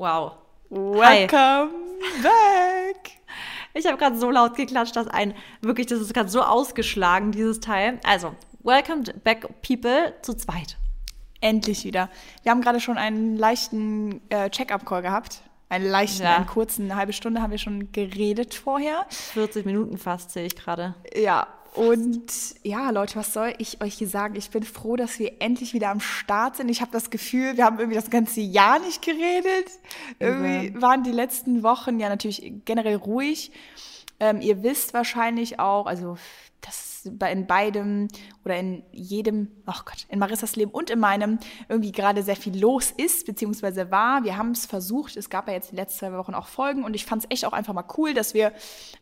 Wow. Welcome Hi. back. Ich habe gerade so laut geklatscht, dass ein wirklich, das ist gerade so ausgeschlagen, dieses Teil. Also, welcome back, people, zu zweit. Endlich wieder. Wir haben gerade schon einen leichten äh, Check-up-Call gehabt. Einen leichten, ja. einen kurzen, eine halbe Stunde haben wir schon geredet vorher. 40 Minuten fast, sehe ich gerade. Ja, und ja, Leute, was soll ich euch hier sagen? Ich bin froh, dass wir endlich wieder am Start sind. Ich habe das Gefühl, wir haben irgendwie das ganze Jahr nicht geredet. Irgendwie mhm. waren die letzten Wochen ja natürlich generell ruhig. Ähm, ihr wisst wahrscheinlich auch, also das in beidem oder in jedem, ach Gott, in Marissas Leben und in meinem irgendwie gerade sehr viel los ist, beziehungsweise war. Wir haben es versucht. Es gab ja jetzt die letzten zwei Wochen auch Folgen und ich fand es echt auch einfach mal cool, dass wir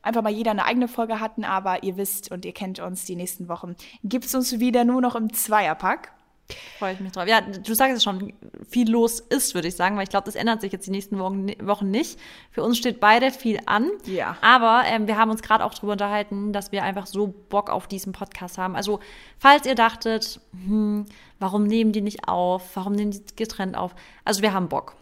einfach mal jeder eine eigene Folge hatten. Aber ihr wisst und ihr kennt uns, die nächsten Wochen gibt es uns wieder nur noch im Zweierpack. Freue ich mich drauf. Ja, du sagst es schon, viel los ist, würde ich sagen, weil ich glaube, das ändert sich jetzt die nächsten Wochen nicht. Für uns steht beide viel an. Ja. Aber ähm, wir haben uns gerade auch darüber unterhalten, dass wir einfach so Bock auf diesen Podcast haben. Also, falls ihr dachtet, hm, warum nehmen die nicht auf? Warum nehmen die getrennt auf? Also, wir haben Bock.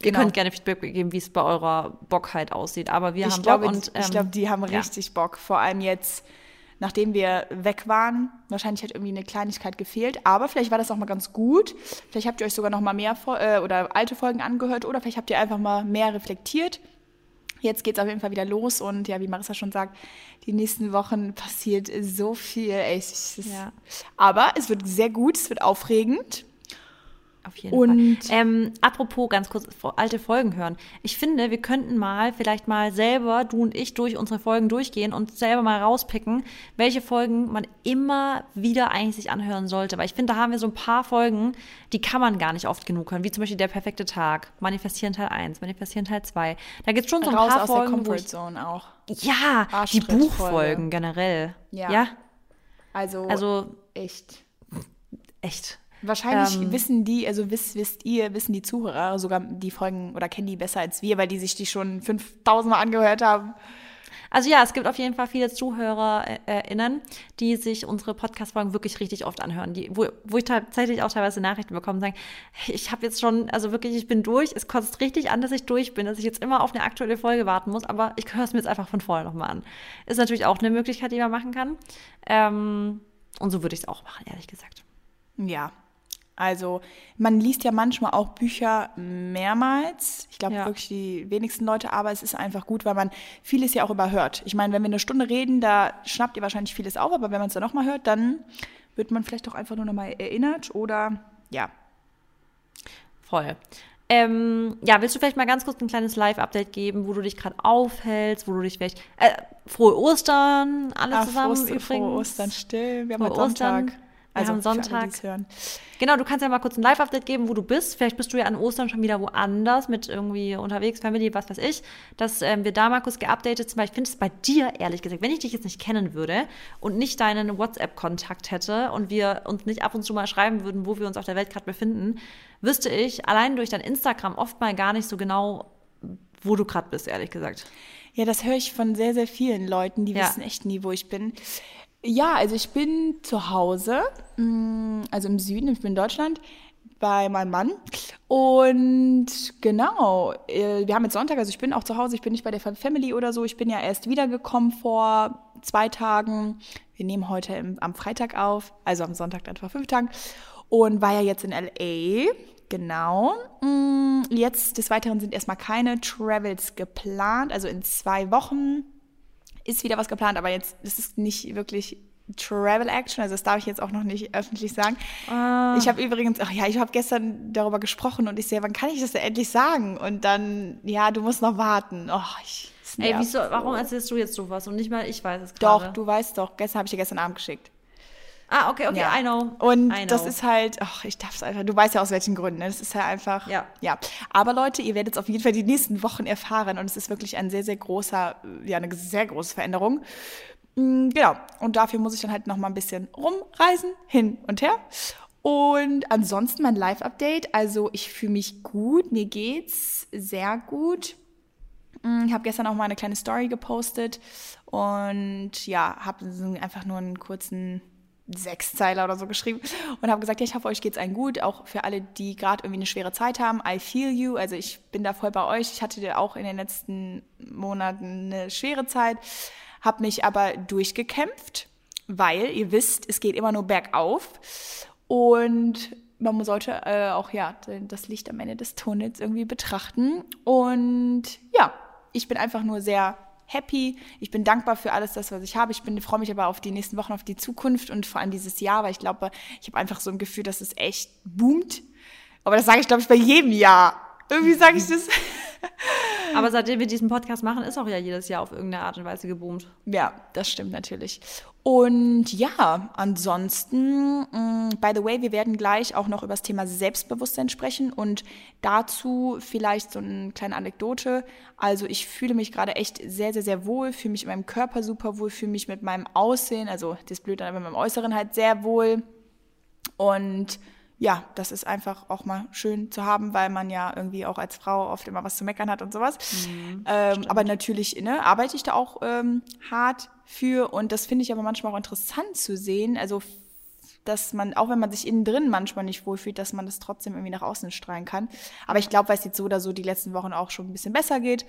Ihr genau. könnt gerne Feedback geben, wie es bei eurer Bockheit aussieht. Aber wir ich haben glaube, Bock und. Ähm, ich glaube, die haben richtig ja. Bock. Vor allem jetzt nachdem wir weg waren. Wahrscheinlich hat irgendwie eine Kleinigkeit gefehlt, aber vielleicht war das auch mal ganz gut. Vielleicht habt ihr euch sogar noch mal mehr äh, oder alte Folgen angehört oder vielleicht habt ihr einfach mal mehr reflektiert. Jetzt geht es auf jeden Fall wieder los und ja, wie Marissa schon sagt, die nächsten Wochen passiert so viel. Ey, ja. Aber es wird sehr gut, es wird aufregend. Auf jeden und Fall. Ähm, apropos ganz kurz alte Folgen hören. Ich finde, wir könnten mal vielleicht mal selber, du und ich, durch unsere Folgen durchgehen und selber mal rauspicken, welche Folgen man immer wieder eigentlich sich anhören sollte. Weil ich finde, da haben wir so ein paar Folgen, die kann man gar nicht oft genug hören. Wie zum Beispiel Der perfekte Tag, Manifestieren Teil 1, Manifestieren Teil 2. Da gibt es schon so ein Raus paar aus Folgen. Der Comfort Zone auch. Ja, die Buchfolgen generell. Ja. ja. Also, also echt. Echt. Wahrscheinlich ähm, wissen die, also wisst, wisst ihr, wissen die Zuhörer sogar die Folgen oder kennen die besser als wir, weil die sich die schon 5000 Mal angehört haben. Also ja, es gibt auf jeden Fall viele ZuhörerInnen, die sich unsere Podcast-Folgen wirklich richtig oft anhören, die, wo, wo ich tatsächlich auch teilweise Nachrichten bekomme und sagen, ich habe jetzt schon, also wirklich, ich bin durch, es kostet richtig an, dass ich durch bin, dass ich jetzt immer auf eine aktuelle Folge warten muss, aber ich höre es mir jetzt einfach von vorne nochmal an. Ist natürlich auch eine Möglichkeit, die man machen kann. Ähm, und so würde ich es auch machen, ehrlich gesagt. Ja, also man liest ja manchmal auch Bücher mehrmals. Ich glaube ja. wirklich die wenigsten Leute, aber es ist einfach gut, weil man vieles ja auch überhört. Ich meine, wenn wir eine Stunde reden, da schnappt ihr wahrscheinlich vieles auf, aber wenn man es dann nochmal hört, dann wird man vielleicht auch einfach nur nochmal erinnert oder ja. Voll. Ähm, ja, willst du vielleicht mal ganz kurz ein kleines Live-Update geben, wo du dich gerade aufhältst, wo du dich vielleicht. Äh, frohe Ostern, alle Ach, zusammen Frohe, übrigens. Frohe Ostern, still. Wir haben Sonntag. Ostern. Wir also haben Sonntag. Alle, genau, du kannst ja mal kurz ein Live-Update geben, wo du bist. Vielleicht bist du ja an Ostern schon wieder woanders mit irgendwie unterwegs, Family, was weiß ich. Dass ähm, wir da mal kurz geupdatet sind, weil ich finde es bei dir, ehrlich gesagt, wenn ich dich jetzt nicht kennen würde und nicht deinen WhatsApp-Kontakt hätte und wir uns nicht ab und zu mal schreiben würden, wo wir uns auf der Welt gerade befinden, wüsste ich allein durch dein Instagram oft mal gar nicht so genau, wo du gerade bist, ehrlich gesagt. Ja, das höre ich von sehr, sehr vielen Leuten, die ja. wissen echt nie, wo ich bin. Ja, also ich bin zu Hause, mm, also im Süden, ich bin in Deutschland, bei meinem Mann. Und genau, äh, wir haben jetzt Sonntag, also ich bin auch zu Hause, ich bin nicht bei der Family oder so. Ich bin ja erst wiedergekommen vor zwei Tagen. Wir nehmen heute im, am Freitag auf, also am Sonntag dann vor fünf Tagen. Und war ja jetzt in LA. Genau. Mm, jetzt des Weiteren sind erstmal keine Travels geplant. Also in zwei Wochen ist wieder was geplant, aber jetzt ist es nicht wirklich Travel Action, also das darf ich jetzt auch noch nicht öffentlich sagen. Ah. Ich habe übrigens, ach ja, ich habe gestern darüber gesprochen und ich sehe, wann kann ich das denn endlich sagen? Und dann, ja, du musst noch warten. Oh, ich, Ey, wieso, warum erzählst du jetzt sowas und nicht mal ich weiß es gerade? Doch, du weißt doch, gestern habe ich dir gestern Abend geschickt. Ah, okay, okay, ja. I know. Und I know. das ist halt, ach, ich darf es einfach, du weißt ja aus welchen Gründen, ne? Das ist ja einfach, ja. ja. Aber Leute, ihr werdet es auf jeden Fall die nächsten Wochen erfahren und es ist wirklich ein sehr, sehr großer, ja, eine sehr große Veränderung. Mm, genau. Und dafür muss ich dann halt noch mal ein bisschen rumreisen, hin und her. Und ansonsten mein Live-Update. Also ich fühle mich gut, mir geht's sehr gut. Mm, ich habe gestern auch mal eine kleine Story gepostet und ja, habe einfach nur einen kurzen Sechszeiler oder so geschrieben und habe gesagt, ja, ich hoffe, euch geht's allen gut. Auch für alle, die gerade irgendwie eine schwere Zeit haben. I feel you. Also ich bin da voll bei euch. Ich hatte auch in den letzten Monaten eine schwere Zeit, habe mich aber durchgekämpft, weil ihr wisst, es geht immer nur bergauf und man sollte äh, auch ja das Licht am Ende des Tunnels irgendwie betrachten. Und ja, ich bin einfach nur sehr happy. Ich bin dankbar für alles das, was ich habe. Ich bin, freue mich aber auf die nächsten Wochen, auf die Zukunft und vor allem dieses Jahr, weil ich glaube, ich habe einfach so ein Gefühl, dass es echt boomt. Aber das sage ich, glaube ich, bei jedem Jahr. Irgendwie sage ich das. Aber seitdem wir diesen Podcast machen, ist auch ja jedes Jahr auf irgendeine Art und Weise geboomt. Ja, das stimmt natürlich. Und ja, ansonsten, mm, by the way, wir werden gleich auch noch über das Thema Selbstbewusstsein sprechen und dazu vielleicht so eine kleine Anekdote. Also ich fühle mich gerade echt sehr, sehr, sehr wohl, fühle mich in meinem Körper super wohl, fühle mich mit meinem Aussehen, also das Blöde, aber mit meinem Äußeren halt sehr wohl. Und ja, das ist einfach auch mal schön zu haben, weil man ja irgendwie auch als Frau oft immer was zu meckern hat und sowas. Mhm, ähm, aber natürlich ne, arbeite ich da auch ähm, hart für und das finde ich aber manchmal auch interessant zu sehen. Also dass man, auch wenn man sich innen drin manchmal nicht wohlfühlt, dass man das trotzdem irgendwie nach außen strahlen kann. Aber ich glaube, weil es jetzt so oder so die letzten Wochen auch schon ein bisschen besser geht.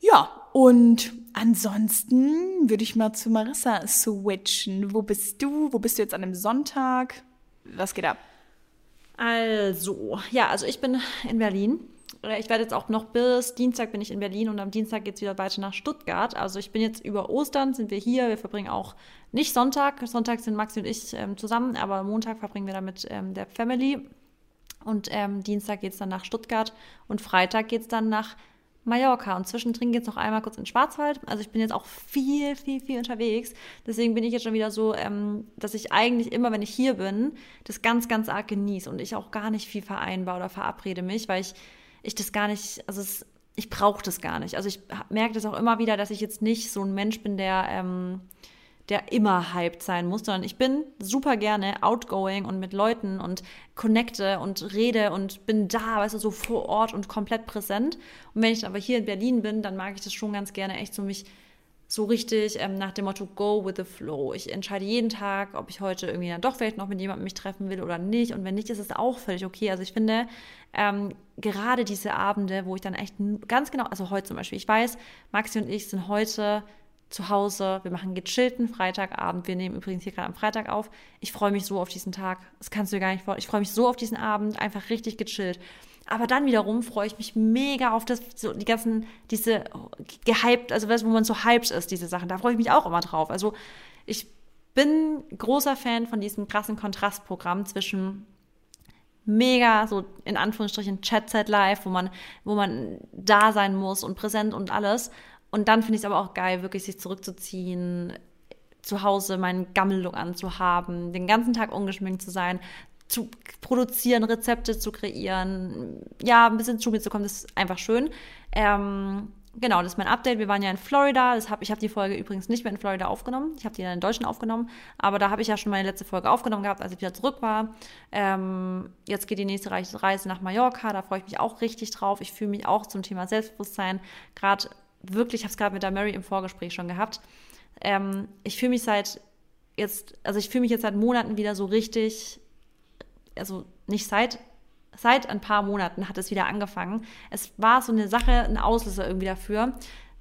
Ja, und ansonsten würde ich mal zu Marissa switchen. Wo bist du? Wo bist du jetzt an einem Sonntag? Was geht ab? Also, ja, also ich bin in Berlin. Ich werde jetzt auch noch bis Dienstag bin ich in Berlin und am Dienstag geht es wieder weiter nach Stuttgart. Also ich bin jetzt über Ostern, sind wir hier. Wir verbringen auch nicht Sonntag. Sonntag sind Maxi und ich ähm, zusammen, aber Montag verbringen wir dann mit ähm, der Family. Und ähm, Dienstag geht es dann nach Stuttgart und Freitag geht es dann nach Mallorca und zwischendrin geht es noch einmal kurz in Schwarzwald. Also ich bin jetzt auch viel, viel, viel unterwegs. Deswegen bin ich jetzt schon wieder so, ähm, dass ich eigentlich immer, wenn ich hier bin, das ganz, ganz arg genieße und ich auch gar nicht viel vereinbar oder verabrede mich, weil ich, ich das gar nicht, also es, ich brauche das gar nicht. Also ich merke das auch immer wieder, dass ich jetzt nicht so ein Mensch bin, der... Ähm, der immer hyped sein muss, sondern ich bin super gerne outgoing und mit Leuten und connecte und rede und bin da, weißt du, so vor Ort und komplett präsent. Und wenn ich aber hier in Berlin bin, dann mag ich das schon ganz gerne echt so mich so richtig ähm, nach dem Motto Go with the Flow. Ich entscheide jeden Tag, ob ich heute irgendwie dann doch vielleicht noch mit jemandem mich treffen will oder nicht. Und wenn nicht, ist es auch völlig okay. Also ich finde, ähm, gerade diese Abende, wo ich dann echt ganz genau, also heute zum Beispiel, ich weiß, Maxi und ich sind heute zu Hause. Wir machen gechillten Freitagabend. Wir nehmen übrigens hier gerade am Freitag auf. Ich freue mich so auf diesen Tag. Das kannst du dir gar nicht vorstellen. Ich freue mich so auf diesen Abend. Einfach richtig gechillt. Aber dann wiederum freue ich mich mega auf das, so die ganzen, diese gehypt, also weißt, wo man so hyped ist, diese Sachen. Da freue ich mich auch immer drauf. Also ich bin großer Fan von diesem krassen Kontrastprogramm zwischen mega so in Anführungsstrichen Chat-Set live, wo man, wo man da sein muss und präsent und alles und dann finde ich es aber auch geil, wirklich sich zurückzuziehen, zu Hause meinen Gammellook anzuhaben, den ganzen Tag ungeschminkt zu sein, zu produzieren, Rezepte zu kreieren, ja, ein bisschen zu mir zu kommen, das ist einfach schön. Ähm, genau, das ist mein Update. Wir waren ja in Florida. Das hab, ich habe die Folge übrigens nicht mehr in Florida aufgenommen. Ich habe die dann in Deutschland aufgenommen. Aber da habe ich ja schon meine letzte Folge aufgenommen gehabt, als ich wieder zurück war. Ähm, jetzt geht die nächste Reise nach Mallorca. Da freue ich mich auch richtig drauf. Ich fühle mich auch zum Thema Selbstbewusstsein gerade wirklich, ich habe es gerade mit der Mary im Vorgespräch schon gehabt. Ähm, ich fühle mich seit jetzt, also ich fühle mich jetzt seit Monaten wieder so richtig, also nicht seit, seit ein paar Monaten hat es wieder angefangen. Es war so eine Sache, ein Auslöser irgendwie dafür.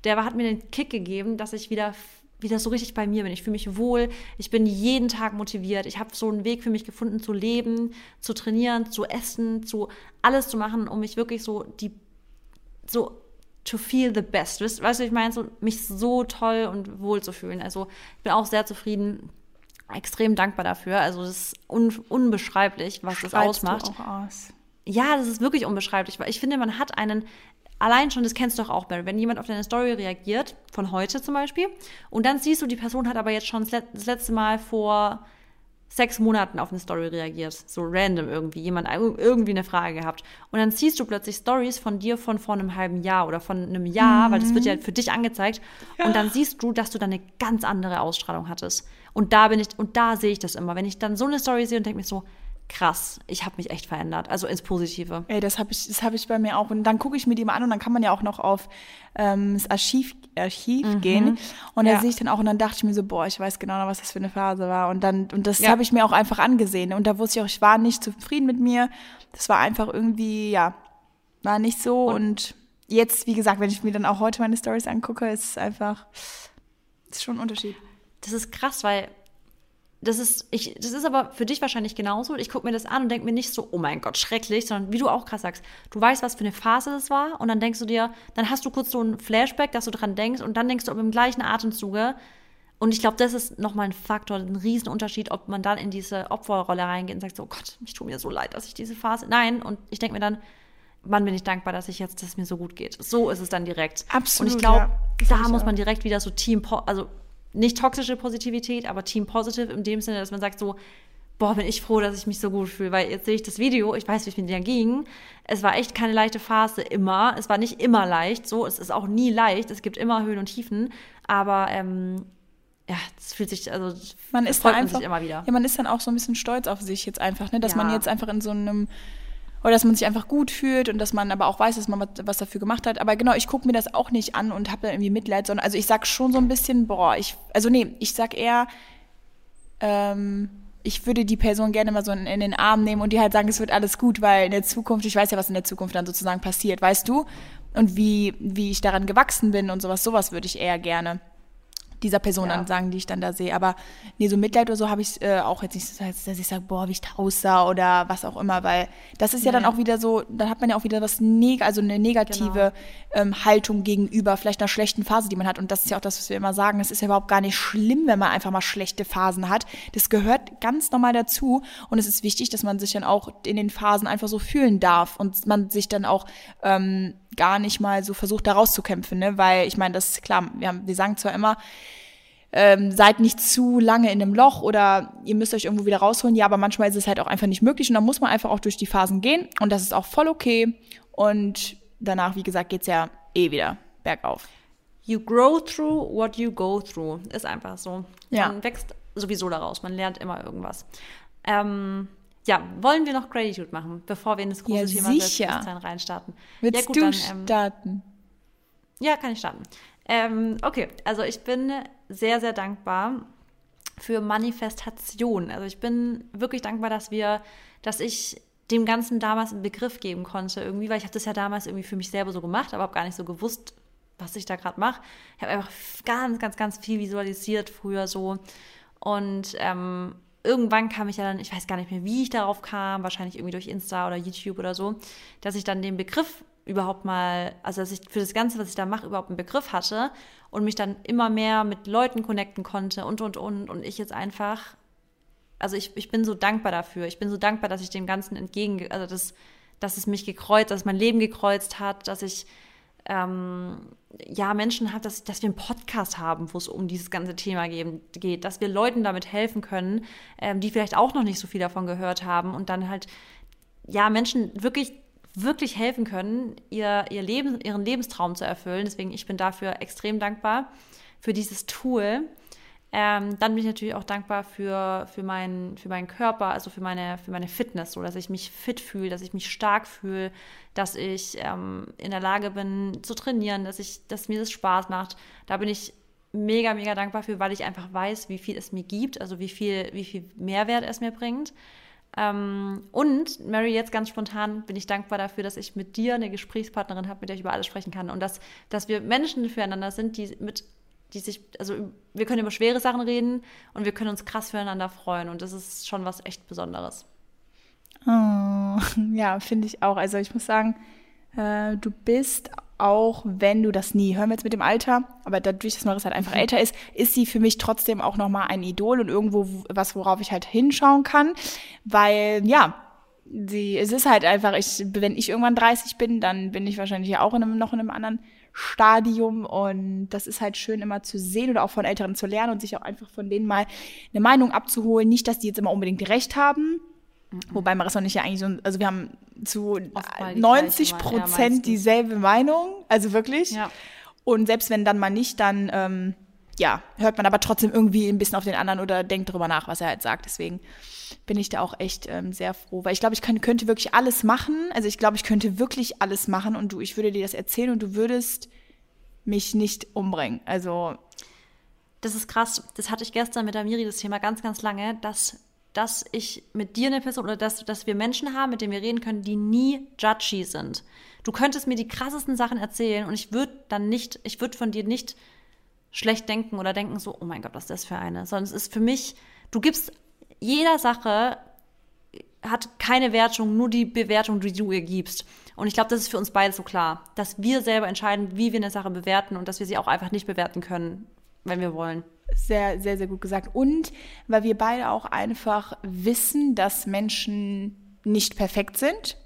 Der hat mir den Kick gegeben, dass ich wieder wieder so richtig bei mir bin. Ich fühle mich wohl, ich bin jeden Tag motiviert. Ich habe so einen Weg für mich gefunden, zu leben, zu trainieren, zu essen, zu alles zu machen, um mich wirklich so die so to feel the best. Weißt, weißt du, ich meine, so, mich so toll und wohl zu fühlen. Also ich bin auch sehr zufrieden, extrem dankbar dafür. Also das ist un unbeschreiblich, was Schreibst das ausmacht. Du auch aus? Ja, das ist wirklich unbeschreiblich, weil ich finde, man hat einen, allein schon, das kennst du doch auch, Barry, wenn jemand auf deine Story reagiert, von heute zum Beispiel, und dann siehst du, die Person hat aber jetzt schon das letzte Mal vor sechs Monaten auf eine Story reagiert. So random irgendwie. Jemand irgendwie eine Frage gehabt. Und dann siehst du plötzlich Stories von dir von vor einem halben Jahr oder von einem Jahr, mhm. weil das wird ja für dich angezeigt. Ja. Und dann siehst du, dass du dann eine ganz andere Ausstrahlung hattest. Und da bin ich, und da sehe ich das immer. Wenn ich dann so eine Story sehe und denke mir so, krass, ich habe mich echt verändert, also ins Positive. Ey, das habe ich, das habe ich bei mir auch. Und dann gucke ich mir die mal an und dann kann man ja auch noch auf ähm, das Archiv, Archiv mhm. gehen. Und da sehe ich dann auch und dann dachte ich mir so, boah, ich weiß genau noch, was das für eine Phase war. Und dann, und das ja. habe ich mir auch einfach angesehen. Und da wusste ich auch, ich war nicht zufrieden mit mir. Das war einfach irgendwie, ja, war nicht so. Und, und jetzt, wie gesagt, wenn ich mir dann auch heute meine Stories angucke, ist es einfach, ist schon ein Unterschied. Das ist krass, weil das ist, ich, das ist aber für dich wahrscheinlich genauso. Ich gucke mir das an und denke mir nicht so, oh mein Gott, schrecklich, sondern wie du auch krass sagst, du weißt, was für eine Phase das war und dann denkst du dir, dann hast du kurz so ein Flashback, dass du dran denkst und dann denkst du aber im gleichen Atemzuge, und ich glaube, das ist nochmal ein Faktor, ein Riesenunterschied, ob man dann in diese Opferrolle reingeht und sagt so, oh Gott, ich tue mir so leid, dass ich diese Phase, nein, und ich denke mir dann, Mann, bin ich dankbar, dass ich jetzt, dass es mir so gut geht. So ist es dann direkt. Absolut. Und ich glaube, ja. da muss man direkt wieder so Team, also nicht toxische Positivität, aber Team Positive in dem Sinne, dass man sagt so, boah, bin ich froh, dass ich mich so gut fühle, weil jetzt sehe ich das Video, ich weiß, wie es mir dir ging. Es war echt keine leichte Phase immer. Es war nicht immer leicht, so, es ist auch nie leicht. Es gibt immer Höhen und Tiefen, aber ähm, ja, es fühlt sich, also man ist freut einfach, sich immer wieder. Ja, man ist dann auch so ein bisschen stolz auf sich jetzt einfach, ne, dass ja. man jetzt einfach in so einem oder dass man sich einfach gut fühlt und dass man aber auch weiß, dass man was dafür gemacht hat. Aber genau, ich gucke mir das auch nicht an und habe dann irgendwie Mitleid, sondern also ich sag schon so ein bisschen, boah, ich, also nee, ich sag eher, ähm, ich würde die Person gerne mal so in, in, den Arm nehmen und die halt sagen, es wird alles gut, weil in der Zukunft, ich weiß ja, was in der Zukunft dann sozusagen passiert, weißt du? Und wie, wie ich daran gewachsen bin und sowas, sowas würde ich eher gerne dieser Person ja. dann sagen, die ich dann da sehe. Aber nee, so Mitleid oder so habe ich äh, auch jetzt nicht, dass ich sage, boah, wie ich da aussah oder was auch immer, weil das ist ja, ja dann auch wieder so, dann hat man ja auch wieder was neg also eine negative genau. ähm, Haltung gegenüber vielleicht einer schlechten Phase, die man hat. Und das ist ja auch das, was wir immer sagen. Es ist ja überhaupt gar nicht schlimm, wenn man einfach mal schlechte Phasen hat. Das gehört ganz normal dazu. Und es ist wichtig, dass man sich dann auch in den Phasen einfach so fühlen darf und man sich dann auch ähm, gar nicht mal so versucht, da rauszukämpfen, ne? Weil ich meine, das ist klar, wir, haben, wir sagen zwar immer, ähm, seid nicht zu lange in einem Loch oder ihr müsst euch irgendwo wieder rausholen. Ja, aber manchmal ist es halt auch einfach nicht möglich und dann muss man einfach auch durch die Phasen gehen und das ist auch voll okay. Und danach, wie gesagt, geht's ja eh wieder bergauf. You grow through what you go through. Ist einfach so. Ja. Man wächst sowieso daraus. Man lernt immer irgendwas. Ähm, ja, wollen wir noch Gratitude machen, bevor wir in das große ja, Thema Selbstbewusstsein reinstarten? Willst ja, gut, du dann, ähm, starten? Ja, kann ich starten. Ähm, okay, also ich bin sehr, sehr dankbar für Manifestation. Also ich bin wirklich dankbar, dass wir, dass ich dem Ganzen damals einen Begriff geben konnte irgendwie, weil ich habe das ja damals irgendwie für mich selber so gemacht, aber habe gar nicht so gewusst, was ich da gerade mache. Ich habe einfach ganz, ganz, ganz viel visualisiert früher so und ähm, irgendwann kam ich ja dann, ich weiß gar nicht mehr, wie ich darauf kam, wahrscheinlich irgendwie durch Insta oder YouTube oder so, dass ich dann den Begriff überhaupt mal, also dass ich für das Ganze, was ich da mache, überhaupt einen Begriff hatte und mich dann immer mehr mit Leuten connecten konnte und, und, und. Und ich jetzt einfach, also ich, ich bin so dankbar dafür. Ich bin so dankbar, dass ich dem Ganzen entgegen, also dass, dass es mich gekreuzt, dass mein Leben gekreuzt hat, dass ich ähm, ja, Menschen hat, dass, dass wir einen Podcast haben, wo es um dieses ganze Thema geben, geht, dass wir Leuten damit helfen können, ähm, die vielleicht auch noch nicht so viel davon gehört haben und dann halt, ja, Menschen wirklich, wirklich helfen können, ihr, ihr Leben, ihren Lebenstraum zu erfüllen. Deswegen, ich bin dafür extrem dankbar für dieses Tool. Ähm, dann bin ich natürlich auch dankbar für, für, mein, für meinen Körper, also für meine, für meine Fitness, so dass ich mich fit fühle, dass ich mich stark fühle, dass ich ähm, in der Lage bin zu trainieren, dass, ich, dass mir das Spaß macht. Da bin ich mega, mega dankbar für, weil ich einfach weiß, wie viel es mir gibt, also wie viel, wie viel Mehrwert es mir bringt. Ähm, und Mary, jetzt ganz spontan bin ich dankbar dafür, dass ich mit dir eine Gesprächspartnerin habe, mit der ich über alles sprechen kann und dass, dass wir Menschen füreinander sind, die mit die sich, also wir können über schwere Sachen reden und wir können uns krass füreinander freuen und das ist schon was echt Besonderes. Oh, ja, finde ich auch. Also ich muss sagen, äh, du bist auch, wenn du das nie hören willst mit dem Alter, aber dadurch, dass Marissa halt einfach mhm. älter ist, ist sie für mich trotzdem auch nochmal ein Idol und irgendwo was, worauf ich halt hinschauen kann, weil ja, sie, es ist halt einfach, ich, wenn ich irgendwann 30 bin, dann bin ich wahrscheinlich auch in einem, noch in einem anderen Stadium und das ist halt schön immer zu sehen oder auch von Älteren zu lernen und sich auch einfach von denen mal eine Meinung abzuholen. Nicht, dass die jetzt immer unbedingt recht haben. Wobei Marissa und ich ja eigentlich so, also wir haben zu 90 Prozent dieselbe Meinung, also wirklich. Ja. Und selbst wenn dann mal nicht, dann ähm, ja, hört man aber trotzdem irgendwie ein bisschen auf den anderen oder denkt darüber nach, was er halt sagt. Deswegen bin ich da auch echt ähm, sehr froh, weil ich glaube, ich kann, könnte wirklich alles machen. Also ich glaube, ich könnte wirklich alles machen und du, ich würde dir das erzählen und du würdest mich nicht umbringen. Also das ist krass. Das hatte ich gestern mit der Miri das Thema ganz, ganz lange, dass dass ich mit dir eine Person oder dass, dass wir Menschen haben, mit denen wir reden können, die nie judgy sind. Du könntest mir die krassesten Sachen erzählen und ich würde dann nicht, ich würde von dir nicht schlecht denken oder denken so, oh mein Gott, was ist das für eine? Sondern es ist für mich, du gibst jeder Sache hat keine Wertung, nur die Bewertung, die du ihr gibst. Und ich glaube, das ist für uns beide so klar, dass wir selber entscheiden, wie wir eine Sache bewerten und dass wir sie auch einfach nicht bewerten können, wenn wir wollen. Sehr, sehr, sehr gut gesagt. Und weil wir beide auch einfach wissen, dass Menschen nicht perfekt sind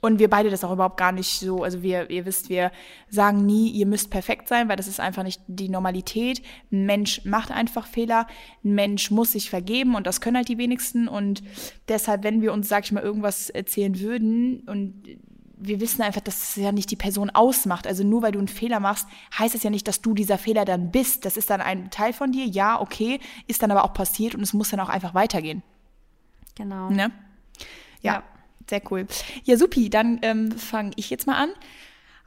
und wir beide das auch überhaupt gar nicht so, also wir, ihr wisst, wir sagen nie, ihr müsst perfekt sein, weil das ist einfach nicht die Normalität. Ein Mensch macht einfach Fehler, ein Mensch muss sich vergeben und das können halt die wenigsten. Und deshalb, wenn wir uns, sag ich mal, irgendwas erzählen würden und wir wissen einfach, dass es ja nicht die Person ausmacht. Also nur weil du einen Fehler machst, heißt es ja nicht, dass du dieser Fehler dann bist. Das ist dann ein Teil von dir, ja, okay, ist dann aber auch passiert und es muss dann auch einfach weitergehen. Genau. Ne? ja. ja sehr cool. Ja, supi, dann ähm, fange ich jetzt mal an.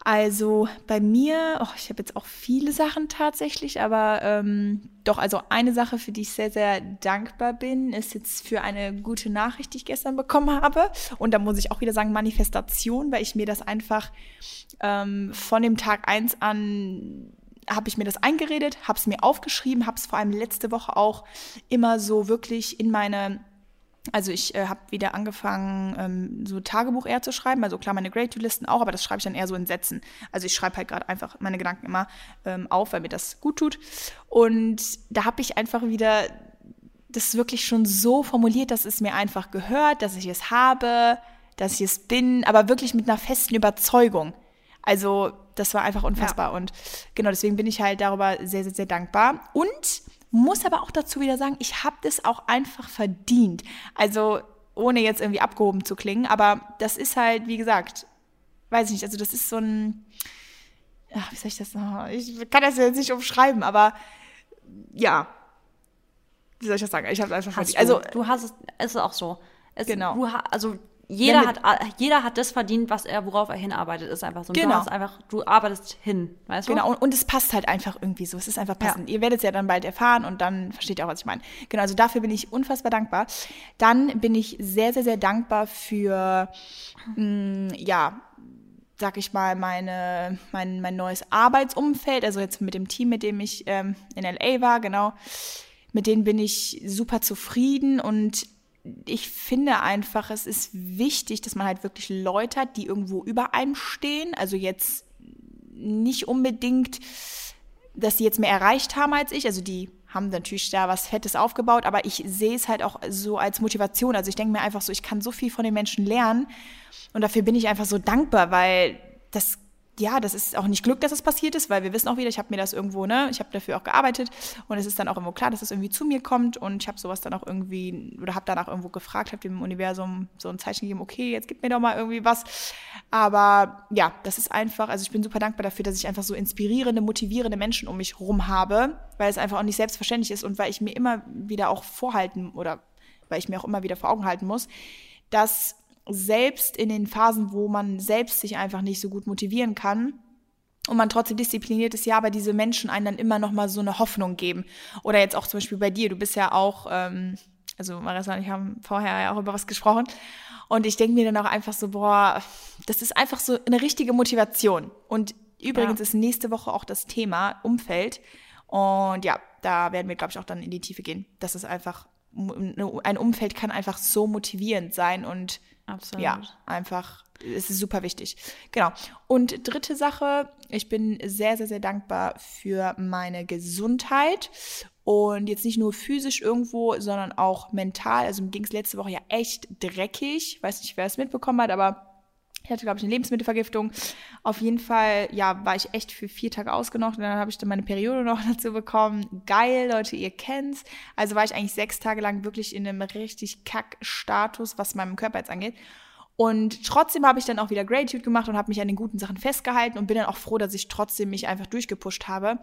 Also bei mir, oh, ich habe jetzt auch viele Sachen tatsächlich, aber ähm, doch, also eine Sache, für die ich sehr, sehr dankbar bin, ist jetzt für eine gute Nachricht, die ich gestern bekommen habe. Und da muss ich auch wieder sagen, Manifestation, weil ich mir das einfach ähm, von dem Tag eins an habe ich mir das eingeredet, habe es mir aufgeschrieben, habe es vor allem letzte Woche auch immer so wirklich in meine also ich äh, habe wieder angefangen, ähm, so Tagebuch eher zu schreiben. Also klar, meine Grade-to-Listen auch, aber das schreibe ich dann eher so in Sätzen. Also ich schreibe halt gerade einfach meine Gedanken immer ähm, auf, weil mir das gut tut. Und da habe ich einfach wieder das wirklich schon so formuliert, dass es mir einfach gehört, dass ich es habe, dass ich es bin, aber wirklich mit einer festen Überzeugung. Also das war einfach unfassbar. Ja. Und genau deswegen bin ich halt darüber sehr, sehr, sehr dankbar. Und muss aber auch dazu wieder sagen, ich habe das auch einfach verdient. Also ohne jetzt irgendwie abgehoben zu klingen, aber das ist halt, wie gesagt, weiß ich nicht, also das ist so ein, ach, wie soll ich das noch, ich kann das jetzt nicht umschreiben, aber ja, wie soll ich das sagen? Ich habe einfach verdient. Also du hast es, es ist auch so. Es, genau. Du, also jeder hat, jeder hat das verdient, was er, worauf er hinarbeitet, ist einfach so. Und genau. Du, einfach, du arbeitest hin, weißt du? Genau, und, und, es passt halt einfach irgendwie so. Es ist einfach passend. Ja. Ihr werdet es ja dann bald erfahren und dann versteht ihr auch, was ich meine. Genau, also dafür bin ich unfassbar dankbar. Dann bin ich sehr, sehr, sehr dankbar für, mh, mm, ja, sag ich mal, meine, mein, mein neues Arbeitsumfeld, also jetzt mit dem Team, mit dem ich ähm, in LA war, genau. Mit denen bin ich super zufrieden und ich finde einfach, es ist wichtig, dass man halt wirklich Leute hat, die irgendwo über einem stehen. Also jetzt nicht unbedingt, dass sie jetzt mehr erreicht haben als ich. Also die haben natürlich da was Fettes aufgebaut, aber ich sehe es halt auch so als Motivation. Also ich denke mir einfach so, ich kann so viel von den Menschen lernen und dafür bin ich einfach so dankbar, weil das ja, das ist auch nicht Glück, dass es passiert ist, weil wir wissen auch wieder, ich habe mir das irgendwo, ne, ich habe dafür auch gearbeitet und es ist dann auch irgendwo klar, dass es irgendwie zu mir kommt und ich habe sowas dann auch irgendwie oder habe danach irgendwo gefragt, habe dem Universum so ein Zeichen gegeben, okay, jetzt gib mir doch mal irgendwie was. Aber ja, das ist einfach, also ich bin super dankbar dafür, dass ich einfach so inspirierende, motivierende Menschen um mich rum habe, weil es einfach auch nicht selbstverständlich ist und weil ich mir immer wieder auch vorhalten oder weil ich mir auch immer wieder vor Augen halten muss, dass selbst in den Phasen, wo man selbst sich einfach nicht so gut motivieren kann, und man trotzdem diszipliniert ist, ja, aber diese Menschen einen dann immer noch mal so eine Hoffnung geben. Oder jetzt auch zum Beispiel bei dir, du bist ja auch, ähm, also Marissa und ich haben vorher ja auch über was gesprochen. Und ich denke mir dann auch einfach so, boah, das ist einfach so eine richtige Motivation. Und übrigens ja. ist nächste Woche auch das Thema Umfeld. Und ja, da werden wir, glaube ich, auch dann in die Tiefe gehen. Das ist einfach, ein Umfeld kann einfach so motivierend sein und Absolut. Ja, einfach, es ist super wichtig. Genau. Und dritte Sache, ich bin sehr, sehr, sehr dankbar für meine Gesundheit. Und jetzt nicht nur physisch irgendwo, sondern auch mental. Also mir ging es letzte Woche ja echt dreckig. Weiß nicht, wer es mitbekommen hat, aber ich hatte, glaube ich, eine Lebensmittelvergiftung. Auf jeden Fall, ja, war ich echt für vier Tage ausgenockt und dann habe ich dann meine Periode noch dazu bekommen. Geil, Leute, ihr kennt's. Also war ich eigentlich sechs Tage lang wirklich in einem richtig Kack-Status, was meinem Körper jetzt angeht. Und trotzdem habe ich dann auch wieder Gratitude gemacht und habe mich an den guten Sachen festgehalten und bin dann auch froh, dass ich trotzdem mich einfach durchgepusht habe.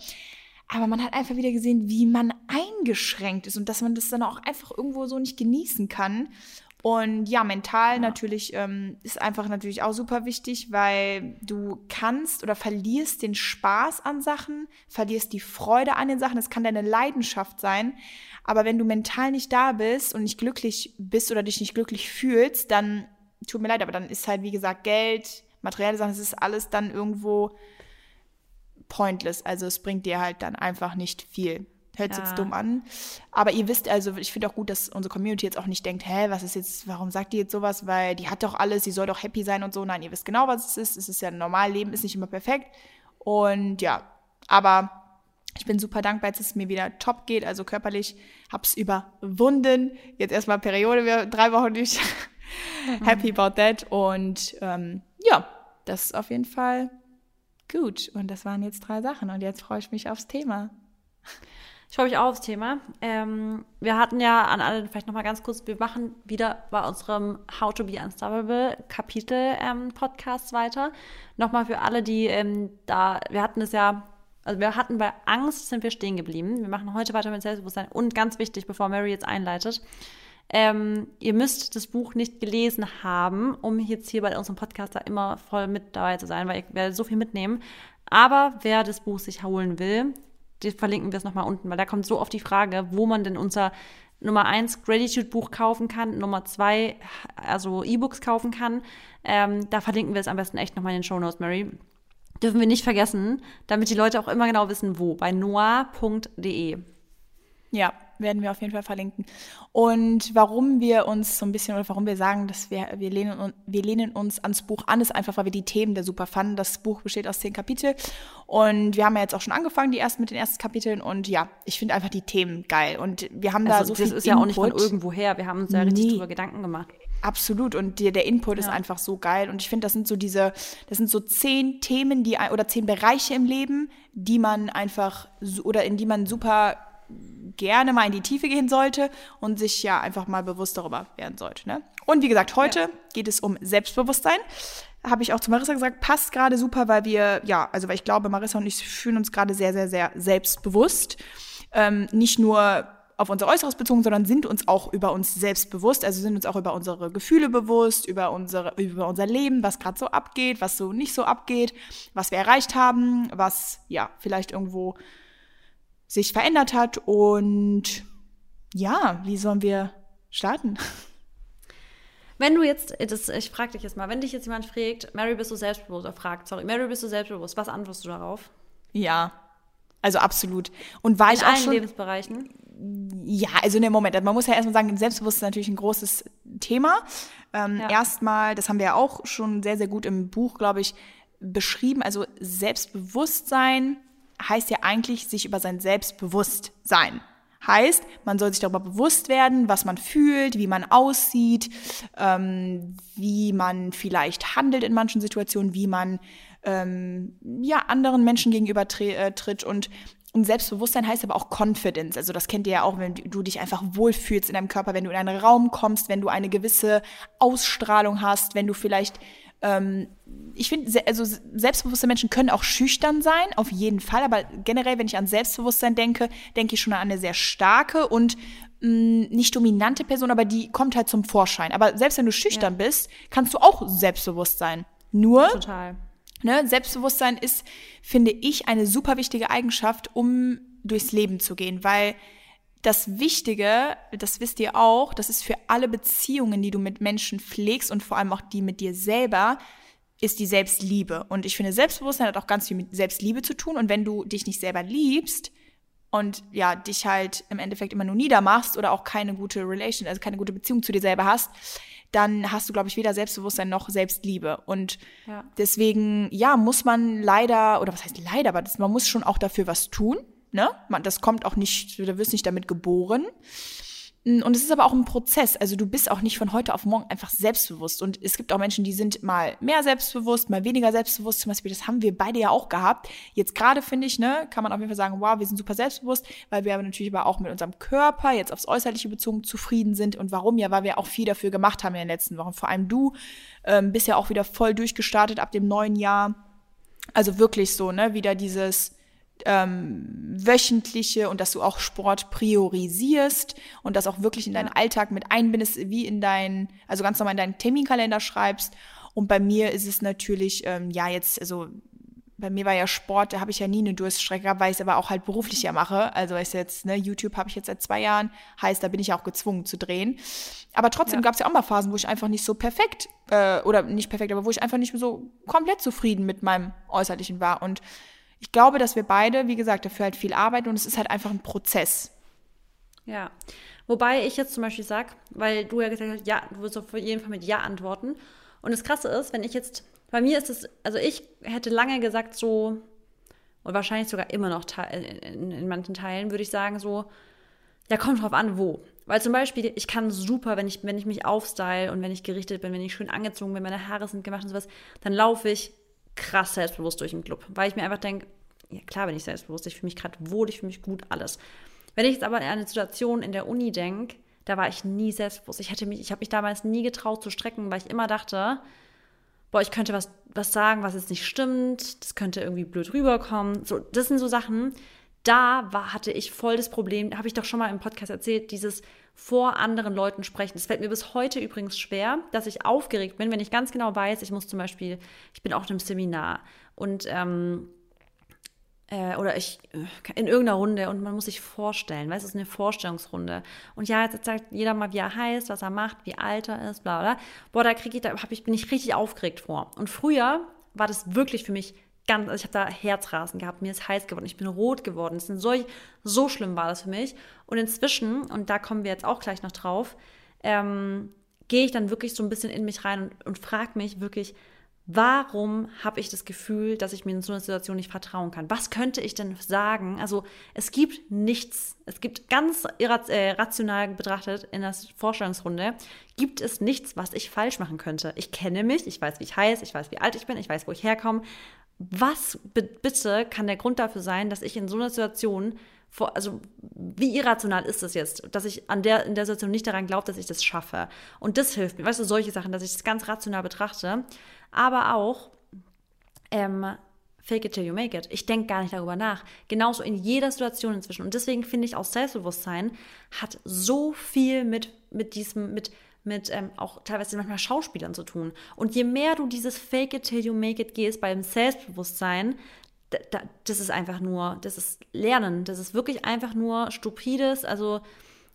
Aber man hat einfach wieder gesehen, wie man eingeschränkt ist und dass man das dann auch einfach irgendwo so nicht genießen kann. Und ja, mental ja. natürlich ähm, ist einfach natürlich auch super wichtig, weil du kannst oder verlierst den Spaß an Sachen, verlierst die Freude an den Sachen. Es kann deine Leidenschaft sein. Aber wenn du mental nicht da bist und nicht glücklich bist oder dich nicht glücklich fühlst, dann tut mir leid, aber dann ist halt, wie gesagt, Geld, materielle Sachen, es ist alles dann irgendwo pointless. Also es bringt dir halt dann einfach nicht viel. Hört sich ja. jetzt dumm an. Aber ihr wisst, also ich finde auch gut, dass unsere Community jetzt auch nicht denkt, hä, was ist jetzt, warum sagt die jetzt sowas? Weil die hat doch alles, sie soll doch happy sein und so. Nein, ihr wisst genau, was es ist. Es ist ja ein normal Leben, ist nicht immer perfekt. Und ja, aber ich bin super dankbar, dass es mir wieder top geht, also körperlich, hab's überwunden. Jetzt erstmal Periode, wir drei Wochen nicht. Happy about that. Und ähm, ja, das ist auf jeden Fall gut. Und das waren jetzt drei Sachen. Und jetzt freue ich mich aufs Thema. Ich freue mich auch aufs Thema. Ähm, wir hatten ja an alle vielleicht nochmal ganz kurz, wir machen wieder bei unserem How to Be Unstoppable Kapitel ähm, Podcast weiter. Nochmal für alle, die ähm, da, wir hatten es ja, also wir hatten bei Angst sind wir stehen geblieben. Wir machen heute weiter mit Selbstbewusstsein und ganz wichtig, bevor Mary jetzt einleitet, ähm, ihr müsst das Buch nicht gelesen haben, um jetzt hier bei unserem Podcast da immer voll mit dabei zu sein, weil ich werde so viel mitnehmen. Aber wer das Buch sich holen will, die verlinken wir es nochmal unten, weil da kommt so oft die Frage, wo man denn unser Nummer eins Gratitude-Buch kaufen kann, Nummer zwei, also E-Books kaufen kann. Ähm, da verlinken wir es am besten echt nochmal in den Show Notes, Mary. Dürfen wir nicht vergessen, damit die Leute auch immer genau wissen, wo. Bei noah.de. Ja, werden wir auf jeden Fall verlinken. Und warum wir uns so ein bisschen oder warum wir sagen, dass wir, wir, lehnen, wir lehnen uns ans Buch an, ist einfach, weil wir die Themen der super fanden. Das Buch besteht aus zehn Kapiteln und wir haben ja jetzt auch schon angefangen, die ersten mit den ersten Kapiteln und ja, ich finde einfach die Themen geil und wir haben also da so viel Das ist ja auch nicht von irgendwoher, wir haben uns ja richtig nee. drüber Gedanken gemacht. Absolut. Und der, der Input ja. ist einfach so geil. Und ich finde, das sind so diese, das sind so zehn Themen, die oder zehn Bereiche im Leben, die man einfach oder in die man super gerne mal in die Tiefe gehen sollte und sich ja einfach mal bewusst darüber werden sollte. Ne? Und wie gesagt, heute ja. geht es um Selbstbewusstsein. Habe ich auch zu Marissa gesagt, passt gerade super, weil wir, ja, also weil ich glaube, Marissa und ich fühlen uns gerade sehr, sehr, sehr selbstbewusst. Ähm, nicht nur auf unser Äußeres bezogen, sondern sind uns auch über uns selbst bewusst, also sind uns auch über unsere Gefühle bewusst, über, unsere, über unser Leben, was gerade so abgeht, was so nicht so abgeht, was wir erreicht haben, was ja vielleicht irgendwo sich verändert hat. Und ja, wie sollen wir starten? Wenn du jetzt, das, ich frage dich jetzt mal, wenn dich jetzt jemand fragt, Mary, bist du selbstbewusst, oder fragt, sorry, Mary, bist du selbstbewusst, was antwortest du darauf? Ja, also absolut. Und war in ich auch allen schon, Lebensbereichen? Ja, also in dem Moment, man muss ja erstmal sagen, Selbstbewusstsein ist natürlich ein großes Thema. Ähm, ja. Erstmal, das haben wir ja auch schon sehr, sehr gut im Buch, glaube ich, beschrieben. Also Selbstbewusstsein heißt ja eigentlich sich über sein Selbstbewusstsein. Heißt, man soll sich darüber bewusst werden, was man fühlt, wie man aussieht, ähm, wie man vielleicht handelt in manchen Situationen, wie man ähm, ja anderen Menschen gegenüber äh, tritt und und Selbstbewusstsein heißt aber auch Confidence. Also das kennt ihr ja auch, wenn du dich einfach wohlfühlst in deinem Körper, wenn du in einen Raum kommst, wenn du eine gewisse Ausstrahlung hast, wenn du vielleicht ähm, ich finde, also selbstbewusste Menschen können auch schüchtern sein, auf jeden Fall. Aber generell, wenn ich an Selbstbewusstsein denke, denke ich schon an eine sehr starke und mh, mm, nicht dominante Person, aber die kommt halt zum Vorschein. Aber selbst wenn du schüchtern ja. bist, kannst du auch selbstbewusst sein. Nur, Total. Ne, Selbstbewusstsein ist, finde ich, eine super wichtige Eigenschaft, um durchs Leben zu gehen, weil das Wichtige, das wisst ihr auch, das ist für alle Beziehungen, die du mit Menschen pflegst und vor allem auch die mit dir selber, ist die Selbstliebe. Und ich finde, Selbstbewusstsein hat auch ganz viel mit Selbstliebe zu tun. Und wenn du dich nicht selber liebst und ja, dich halt im Endeffekt immer nur niedermachst oder auch keine gute Relation, also keine gute Beziehung zu dir selber hast, dann hast du, glaube ich, weder Selbstbewusstsein noch Selbstliebe. Und ja. deswegen, ja, muss man leider, oder was heißt leider, aber das, man muss schon auch dafür was tun Ne? Man, das kommt auch nicht, du wirst nicht damit geboren. Mm, und es ist aber auch ein Prozess. Also du bist auch nicht von heute auf morgen einfach selbstbewusst. Und es gibt auch Menschen, die sind mal mehr selbstbewusst, mal weniger selbstbewusst. Zum Beispiel, das haben wir beide ja auch gehabt. Jetzt gerade finde ich, ne, kann man auf jeden Fall sagen, wow, wir sind super selbstbewusst, weil wir aber natürlich aber auch mit unserem Körper jetzt aufs Äußerliche bezogen zufrieden sind. Und warum? Ja, weil wir auch viel dafür gemacht haben in den letzten Wochen. Vor allem du ähm, bist ja auch wieder voll durchgestartet ab dem neuen Jahr. Also wirklich so, ne, wieder dieses ähm, wöchentliche und dass du auch Sport priorisierst und das auch wirklich in deinen Alltag mit einbindest, wie in deinen, also ganz normal in deinen Terminkalender schreibst. Und bei mir ist es natürlich, ähm, ja, jetzt, also bei mir war ja Sport, da habe ich ja nie eine Durststrecke gehabt, weil ich es aber auch halt beruflich ja mache. Also ist jetzt, ne, YouTube habe ich jetzt seit zwei Jahren, heißt, da bin ich auch gezwungen zu drehen. Aber trotzdem ja. gab es ja auch mal Phasen, wo ich einfach nicht so perfekt, äh, oder nicht perfekt, aber wo ich einfach nicht so komplett zufrieden mit meinem Äußerlichen war. Und ich glaube, dass wir beide, wie gesagt, dafür halt viel arbeiten und es ist halt einfach ein Prozess. Ja. Wobei ich jetzt zum Beispiel sage, weil du ja gesagt hast, ja, du wirst auf jeden Fall mit Ja antworten. Und das Krasse ist, wenn ich jetzt, bei mir ist es, also ich hätte lange gesagt so, und wahrscheinlich sogar immer noch in, in, manchen Teilen, würde ich sagen so, ja, kommt drauf an, wo. Weil zum Beispiel, ich kann super, wenn ich, wenn ich mich aufstyle und wenn ich gerichtet bin, wenn ich schön angezogen bin, meine Haare sind gemacht und sowas, dann laufe ich krass selbstbewusst durch den Club. Weil ich mir einfach denke, ja klar bin ich selbstbewusst, ich fühle mich gerade wohl, ich fühle mich gut, alles. Wenn ich jetzt aber an eine Situation in der Uni denke, da war ich nie selbstbewusst. Ich, ich habe mich damals nie getraut zu strecken, weil ich immer dachte, boah, ich könnte was, was sagen, was jetzt nicht stimmt, das könnte irgendwie blöd rüberkommen. So, das sind so Sachen, da war, hatte ich voll das Problem, habe ich doch schon mal im Podcast erzählt, dieses vor anderen Leuten sprechen. Das fällt mir bis heute übrigens schwer, dass ich aufgeregt bin, wenn ich ganz genau weiß, ich muss zum Beispiel, ich bin auf einem Seminar und ähm, äh, oder ich äh, in irgendeiner Runde und man muss sich vorstellen, weißt du, es ist eine Vorstellungsrunde. Und ja, jetzt sagt jeder mal, wie er heißt, was er macht, wie alt er ist, bla bla. Boah, da kriege ich, da hab ich, bin ich richtig aufgeregt vor. Und früher war das wirklich für mich ganz, also ich habe da Herzrasen gehabt, mir ist heiß geworden, ich bin rot geworden. Sind so, so schlimm war das für mich. Und inzwischen, und da kommen wir jetzt auch gleich noch drauf, ähm, gehe ich dann wirklich so ein bisschen in mich rein und, und frage mich wirklich, Warum habe ich das Gefühl, dass ich mir in so einer Situation nicht vertrauen kann? Was könnte ich denn sagen? Also es gibt nichts, es gibt ganz äh, rational betrachtet in der Vorstellungsrunde, gibt es nichts, was ich falsch machen könnte. Ich kenne mich, ich weiß, wie ich heiße, ich weiß, wie alt ich bin, ich weiß, wo ich herkomme. Was bitte kann der Grund dafür sein, dass ich in so einer Situation vor, also wie irrational ist das jetzt, dass ich an der, in der Situation nicht daran glaube, dass ich das schaffe. Und das hilft mir, weißt du, solche Sachen, dass ich das ganz rational betrachte aber auch ähm, fake it till you make it. Ich denke gar nicht darüber nach. Genauso in jeder Situation inzwischen. Und deswegen finde ich auch Selbstbewusstsein hat so viel mit, mit diesem, mit, mit ähm, auch teilweise manchmal Schauspielern zu tun. Und je mehr du dieses fake it till you make it gehst beim Selbstbewusstsein, da, da, das ist einfach nur, das ist Lernen. Das ist wirklich einfach nur stupides, also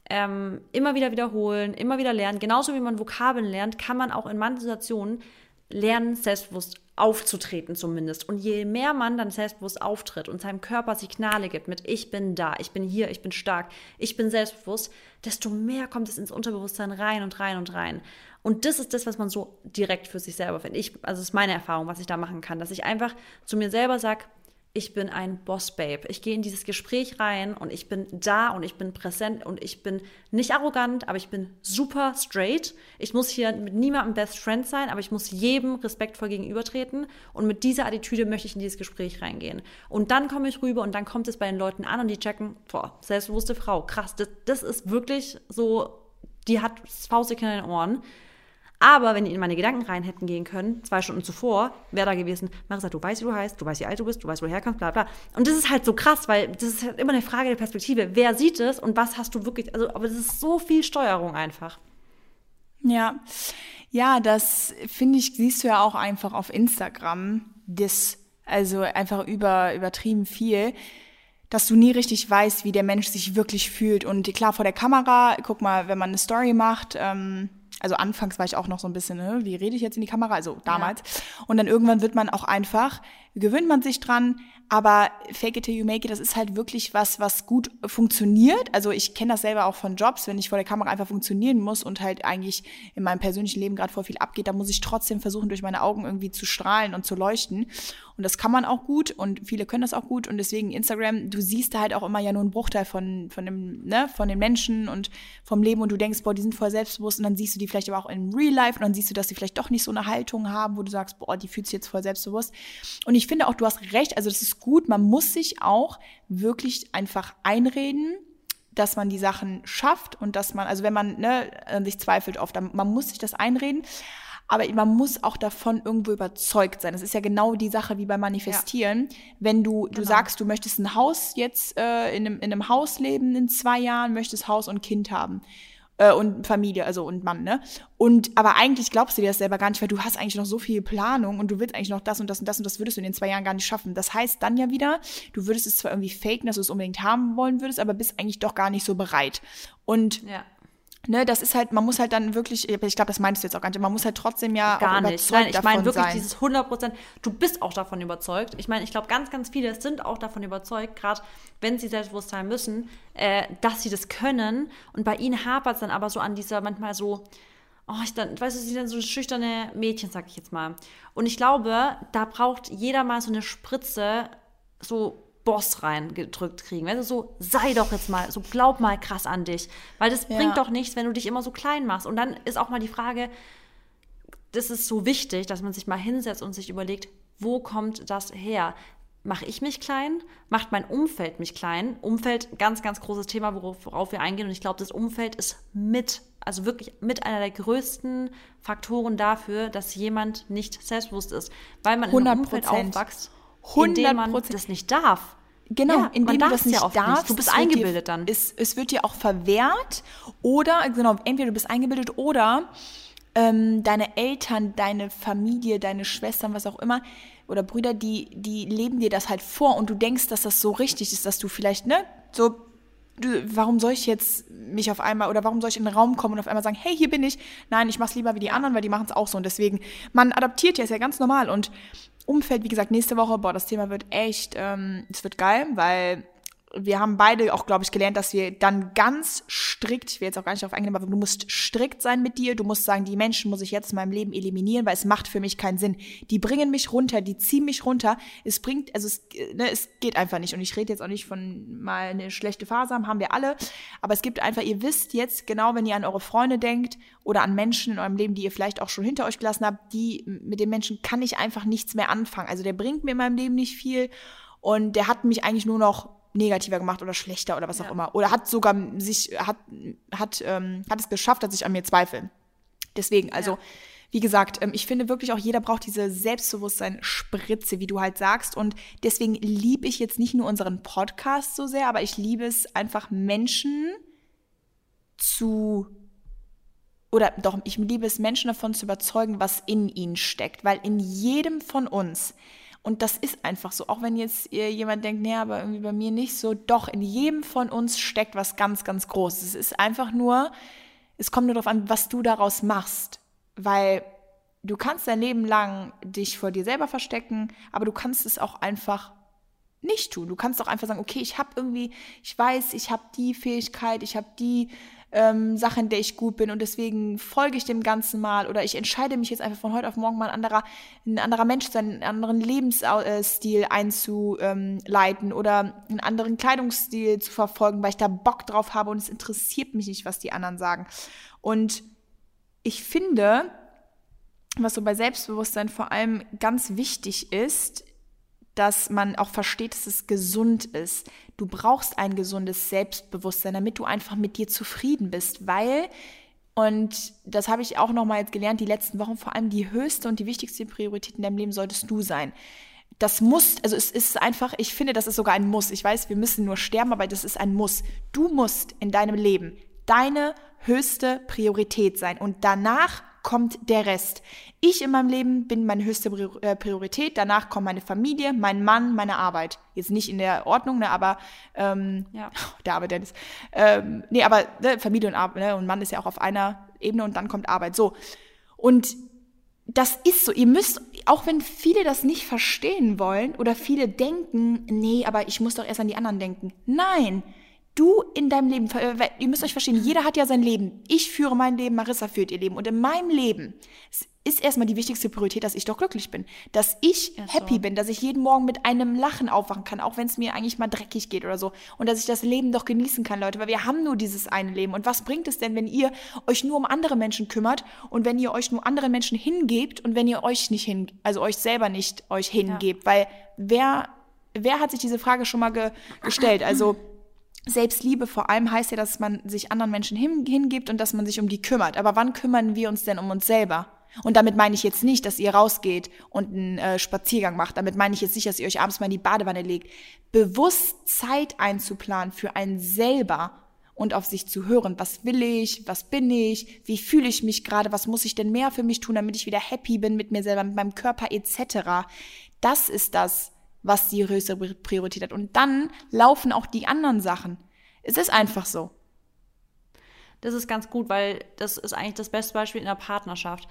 ähm, immer wieder wiederholen, immer wieder lernen. Genauso wie man Vokabeln lernt, kann man auch in manchen Situationen lernen, selbstbewusst aufzutreten zumindest. Und je mehr man dann selbstbewusst auftritt und seinem Körper Signale gibt mit ich bin da, ich bin hier, ich bin stark, ich bin selbstbewusst, desto mehr kommt es ins Unterbewusstsein rein und rein und rein. Und das ist das, was man so direkt für sich selber findet. Ich, also das ist meine Erfahrung, was ich da machen kann, dass ich einfach zu mir selber sage, ich bin ein Boss-Babe. Ich gehe in dieses Gespräch rein und ich bin da und ich bin präsent und ich bin nicht arrogant, aber ich bin super straight. Ich muss hier mit niemandem Best Friend sein, aber ich muss jedem respektvoll gegenübertreten und mit dieser Attitüde möchte ich in dieses Gespräch reingehen. Und dann komme ich rüber und dann kommt es bei den Leuten an und die checken, boah, selbstbewusste Frau, krass, das, das ist wirklich so, die hat Faustig in den Ohren. Aber wenn die in meine Gedanken rein hätten gehen können, zwei Stunden zuvor, wäre da gewesen, Marisa, du weißt, wie du heißt, du weißt, wie alt du bist, du weißt, wo du herkommst, bla bla. Und das ist halt so krass, weil das ist halt immer eine Frage der Perspektive. Wer sieht es und was hast du wirklich, also, aber das ist so viel Steuerung einfach. Ja, ja, das finde ich, siehst du ja auch einfach auf Instagram, das, also einfach über, übertrieben viel dass du nie richtig weißt, wie der Mensch sich wirklich fühlt. Und klar, vor der Kamera, guck mal, wenn man eine Story macht, ähm, also anfangs war ich auch noch so ein bisschen, ne, wie rede ich jetzt in die Kamera? Also damals. Ja. Und dann irgendwann wird man auch einfach, gewöhnt man sich dran, aber fake it till you make it, das ist halt wirklich was, was gut funktioniert. Also ich kenne das selber auch von Jobs, wenn ich vor der Kamera einfach funktionieren muss und halt eigentlich in meinem persönlichen Leben gerade voll viel abgeht, da muss ich trotzdem versuchen, durch meine Augen irgendwie zu strahlen und zu leuchten. Und das kann man auch gut und viele können das auch gut. Und deswegen Instagram, du siehst da halt auch immer ja nur einen Bruchteil von, von, dem, ne, von den Menschen und vom Leben und du denkst, boah, die sind voll selbstbewusst und dann siehst du die vielleicht aber auch in Real Life und dann siehst du, dass sie vielleicht doch nicht so eine Haltung haben, wo du sagst, boah, die fühlt sich jetzt voll selbstbewusst. Und ich finde auch, du hast recht, also das ist gut, man muss sich auch wirklich einfach einreden, dass man die Sachen schafft und dass man, also wenn man ne, sich zweifelt oft, man muss sich das einreden. aber man muss auch davon irgendwo überzeugt sein. Das ist ja genau die Sache wie beim Manifestieren. Ja. Wenn du, du genau. sagst, du möchtest ein Haus jetzt äh, in, einem, in einem Haus leben in zwei Jahren, möchtest Haus und Kind haben äh, und Familie, also und Mann, ne? Und aber eigentlich glaubst du dir das selber gar nicht, weil du hast eigentlich noch so viel Planung und du willst eigentlich noch das und das und das und das würdest du in den zwei Jahren gar nicht schaffen. Das heißt dann ja wieder, du würdest es zwar irgendwie faken, dass du es unbedingt haben wollen würdest, aber bist eigentlich doch gar nicht so bereit. Und ja ne, das ist halt, man muss halt dann wirklich, ich glaube, das meinst du jetzt auch gar nicht, man muss halt trotzdem ja gar nicht. Nein, ich meine wirklich sein. dieses 100 Prozent. Du bist auch davon überzeugt. Ich meine, ich glaube, ganz, ganz viele sind auch davon überzeugt, gerade wenn sie selbstbewusst sein müssen, äh, dass sie das können. Und bei ihnen hapert es dann aber so an dieser manchmal so, oh, ich dann, weißt du, sie sind dann so schüchterne Mädchen, sag ich jetzt mal. Und ich glaube, da braucht jeder mal so eine Spritze, so Boss reingedrückt kriegen. Weißt du, so sei doch jetzt mal, so glaub mal krass an dich. Weil das ja. bringt doch nichts, wenn du dich immer so klein machst. Und dann ist auch mal die Frage, das ist so wichtig, dass man sich mal hinsetzt und sich überlegt, wo kommt das her? Mache ich mich klein? Macht mein Umfeld mich klein? Umfeld, ganz, ganz großes Thema, worauf, worauf wir eingehen. Und ich glaube, das Umfeld ist mit, also wirklich mit einer der größten Faktoren dafür, dass jemand nicht selbstbewusst ist. Weil man in einem Umfeld aufwächst 100 indem man das nicht darf. Genau, ja, indem du das nicht ja darfst. Nicht. Du bist eingebildet dir, dann. Es, es wird dir auch verwehrt oder, genau, entweder du bist eingebildet oder ähm, deine Eltern, deine Familie, deine Schwestern, was auch immer, oder Brüder, die, die leben dir das halt vor und du denkst, dass das so richtig ist, dass du vielleicht, ne, so, du, warum soll ich jetzt mich auf einmal, oder warum soll ich in den Raum kommen und auf einmal sagen, hey, hier bin ich. Nein, ich mach's lieber wie die anderen, weil die machen es auch so. Und deswegen, man adaptiert ja, ist ja ganz normal. Und Umfeld, wie gesagt, nächste Woche, boah, das Thema wird echt, ähm, es wird geil, weil wir haben beide auch, glaube ich, gelernt, dass wir dann ganz strikt, ich will jetzt auch gar nicht darauf eingehen, aber du musst strikt sein mit dir. Du musst sagen, die Menschen muss ich jetzt in meinem Leben eliminieren, weil es macht für mich keinen Sinn. Die bringen mich runter, die ziehen mich runter. Es bringt, also es, ne, es geht einfach nicht. Und ich rede jetzt auch nicht von mal eine schlechte Phase haben, haben wir alle. Aber es gibt einfach, ihr wisst jetzt genau, wenn ihr an eure Freunde denkt oder an Menschen in eurem Leben, die ihr vielleicht auch schon hinter euch gelassen habt, die, mit den Menschen kann ich einfach nichts mehr anfangen. Also der bringt mir in meinem Leben nicht viel. Und der hat mich eigentlich nur noch negativer gemacht oder schlechter oder was ja. auch immer. Oder hat sogar sich, hat, hat, ähm, hat es geschafft, dass ich an mir zweifle. Deswegen, also, ja. wie gesagt, ähm, ich finde wirklich auch, jeder braucht diese Selbstbewusstsein-Spritze, wie du halt sagst. Und deswegen liebe ich jetzt nicht nur unseren Podcast so sehr, aber ich liebe es einfach Menschen zu oder doch, ich liebe es, Menschen davon zu überzeugen, was in ihnen steckt. Weil in jedem von uns und das ist einfach so. Auch wenn jetzt jemand denkt, nee, aber irgendwie bei mir nicht so. Doch, in jedem von uns steckt was ganz, ganz Großes. Es ist einfach nur, es kommt nur darauf an, was du daraus machst. Weil du kannst dein Leben lang dich vor dir selber verstecken, aber du kannst es auch einfach nicht tun. Du kannst auch einfach sagen, okay, ich habe irgendwie, ich weiß, ich habe die Fähigkeit, ich habe die ähm, Sache, in der ich gut bin und deswegen folge ich dem Ganzen mal oder ich entscheide mich jetzt einfach von heute auf morgen mal ein anderer, ein anderer Mensch sein, einen anderen Lebensstil einzuleiten oder einen anderen Kleidungsstil zu verfolgen, weil ich da Bock drauf habe und es interessiert mich nicht, was die anderen sagen. Und ich finde, was so bei Selbstbewusstsein vor allem ganz wichtig ist, dass man auch versteht, dass es gesund ist. Du brauchst ein gesundes Selbstbewusstsein, damit du einfach mit dir zufrieden bist, weil und das habe ich auch noch mal jetzt gelernt, die letzten Wochen vor allem die höchste und die wichtigste Priorität in deinem Leben solltest du sein. Das muss, also es ist einfach, ich finde, das ist sogar ein Muss. Ich weiß, wir müssen nur sterben, aber das ist ein Muss. Du musst in deinem Leben deine höchste Priorität sein und danach kommt der Rest. Ich in meinem Leben bin meine höchste äh, Priorität. Danach kommt meine Familie, mein Mann, meine Arbeit. Jetzt nicht in der Ordnung, ne, aber ähm, ja. der Arbeit Dennis. Ähm, nee, aber ne, Familie und Arbeit ne, und Mann ist ja auch auf einer Ebene und dann kommt Arbeit. So und das ist so. Ihr müsst, auch wenn viele das nicht verstehen wollen oder viele denken, nee, aber ich muss doch erst an die anderen denken. Nein, du in deinem Leben, äh, ihr müsst euch verstehen, jeder hat ja sein Leben. Ich führe mein Leben, Marissa führt ihr Leben. Und in meinem Leben ist erstmal die wichtigste Priorität, dass ich doch glücklich bin. Dass ich ja, happy so. bin, dass ich jeden Morgen mit einem Lachen aufwachen kann, auch wenn es mir eigentlich mal dreckig geht oder so. Und dass ich das Leben doch genießen kann, Leute, weil wir haben nur dieses eine Leben. Und was bringt es denn, wenn ihr euch nur um andere Menschen kümmert und wenn ihr euch nur anderen Menschen hingebt und wenn ihr euch nicht hin, also euch selber nicht euch hingebt? Ja. Weil wer, wer hat sich diese Frage schon mal ge gestellt? Also, Selbstliebe vor allem heißt ja, dass man sich anderen Menschen hin, hingibt und dass man sich um die kümmert. Aber wann kümmern wir uns denn um uns selber? Und damit meine ich jetzt nicht, dass ihr rausgeht und einen äh, Spaziergang macht. Damit meine ich jetzt nicht, dass ihr euch abends mal in die Badewanne legt. Bewusst Zeit einzuplanen für einen selber und auf sich zu hören. Was will ich? Was bin ich? Wie fühle ich mich gerade? Was muss ich denn mehr für mich tun, damit ich wieder happy bin mit mir selber, mit meinem Körper etc. Das ist das, was die größere Priorität hat. Und dann laufen auch die anderen Sachen. Es ist einfach so. Das ist ganz gut, weil das ist eigentlich das beste Beispiel in der Partnerschaft.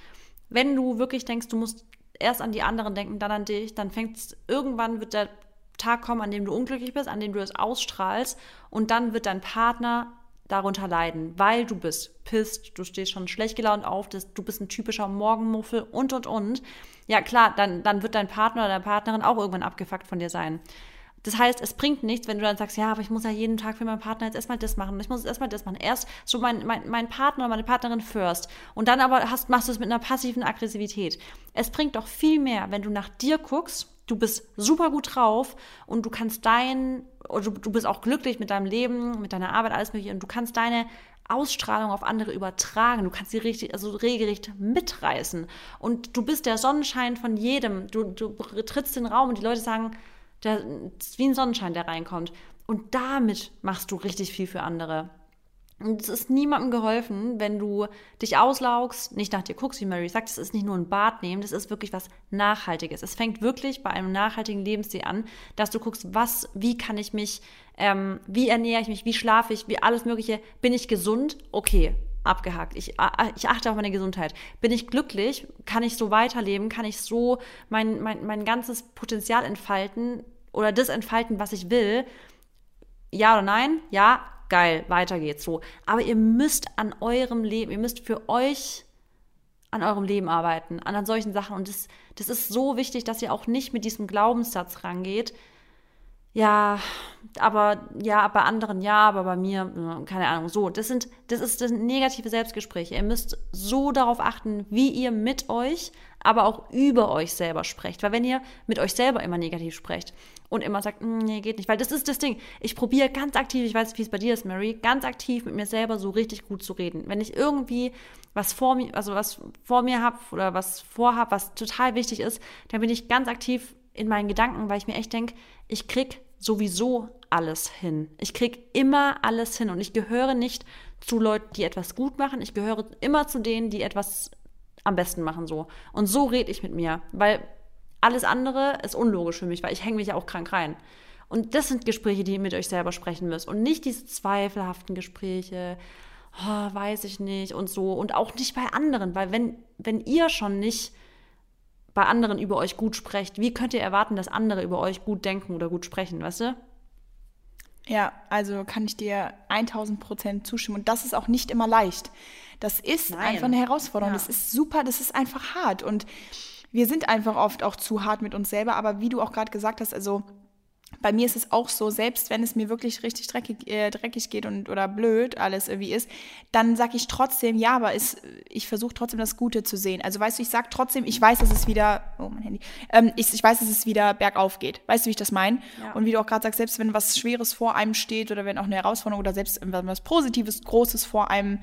Wenn du wirklich denkst, du musst erst an die anderen denken, dann an dich, dann fängt irgendwann wird der Tag kommen, an dem du unglücklich bist, an dem du es ausstrahlst und dann wird dein Partner darunter leiden, weil du bist pisst, du stehst schon schlecht gelaunt auf, du bist ein typischer Morgenmuffel und und und. Ja klar, dann, dann wird dein Partner oder deine Partnerin auch irgendwann abgefuckt von dir sein. Das heißt, es bringt nichts, wenn du dann sagst, ja, aber ich muss ja jeden Tag für meinen Partner jetzt erstmal das machen. Ich muss erstmal das machen. Erst so mein, mein, mein Partner oder meine Partnerin first. Und dann aber hast, machst du es mit einer passiven Aggressivität. Es bringt doch viel mehr, wenn du nach dir guckst, du bist super gut drauf und du kannst dein, du, du bist auch glücklich mit deinem Leben, mit deiner Arbeit, alles mögliche. Und du kannst deine Ausstrahlung auf andere übertragen. Du kannst sie richtig, also regelrecht mitreißen. Und du bist der Sonnenschein von jedem. Du, du trittst den Raum und die Leute sagen, der, ist wie ein Sonnenschein, der reinkommt. Und damit machst du richtig viel für andere. Und es ist niemandem geholfen, wenn du dich auslaugst, nicht nach dir guckst, wie Mary sagt, es ist nicht nur ein Bad nehmen, das ist wirklich was Nachhaltiges. Es fängt wirklich bei einem nachhaltigen Lebensstil an, dass du guckst, was, wie kann ich mich, ähm, wie ernähre ich mich, wie schlafe ich, wie alles Mögliche. Bin ich gesund? Okay, abgehakt. Ich, ich achte auf meine Gesundheit. Bin ich glücklich? Kann ich so weiterleben? Kann ich so mein, mein, mein ganzes Potenzial entfalten? oder das entfalten, was ich will. Ja oder nein? Ja, geil, weiter geht's so. Aber ihr müsst an eurem Leben, ihr müsst für euch an eurem Leben arbeiten, an, solchen Sachen. Und das, das ist so wichtig, dass ihr auch nicht mit diesem Glaubenssatz rangeht. Ja, aber ja, bei anderen ja, aber bei mir, äh, keine Ahnung, so. Das sind, das ist das negative Selbstgespräche. Ihr müsst so darauf achten, wie ihr mit euch, aber auch über euch selber sprecht. Weil wenn ihr mit euch selber immer negativ sprecht, und immer sagt, mm, nee, geht nicht. Weil das ist das Ding. Ich probiere ganz aktiv, ich weiß wie es bei dir ist, Mary, ganz aktiv mit mir selber so richtig gut zu reden. Wenn ich irgendwie was vor mir, also was vor mir habe oder was vorhab, was total wichtig ist, dann bin ich ganz aktiv in meinen Gedanken, weil ich mir echt denke, ich krieg sowieso alles hin. Ich krieg immer alles hin und ich gehöre nicht zu Leuten, die etwas gut machen. Ich gehöre immer zu denen, die etwas am besten machen so. Und so rede ich mit mir, weil alles andere ist unlogisch für mich, weil ich hänge mich ja auch krank rein. Und das sind Gespräche, die ihr mit euch selber sprechen müsst. Und nicht diese zweifelhaften Gespräche, oh, weiß ich nicht und so. Und auch nicht bei anderen, weil wenn, wenn ihr schon nicht bei anderen über euch gut sprecht, wie könnt ihr erwarten, dass andere über euch gut denken oder gut sprechen, weißt du? Ja, also kann ich dir 1000 Prozent zustimmen. Und das ist auch nicht immer leicht. Das ist Nein. einfach eine Herausforderung. Ja. Das ist super, das ist einfach hart. Und wir sind einfach oft auch zu hart mit uns selber, aber wie du auch gerade gesagt hast, also bei mir ist es auch so, selbst wenn es mir wirklich richtig dreckig, äh, dreckig geht und oder blöd alles irgendwie ist, dann sage ich trotzdem, ja, aber es, ich versuche trotzdem das Gute zu sehen. Also weißt du, ich sage trotzdem, ich weiß, dass es wieder, oh mein Handy, ähm, ich, ich weiß, dass es wieder bergauf geht. Weißt du, wie ich das meine? Ja. Und wie du auch gerade sagst, selbst wenn was Schweres vor einem steht oder wenn auch eine Herausforderung oder selbst wenn was Positives, Großes vor einem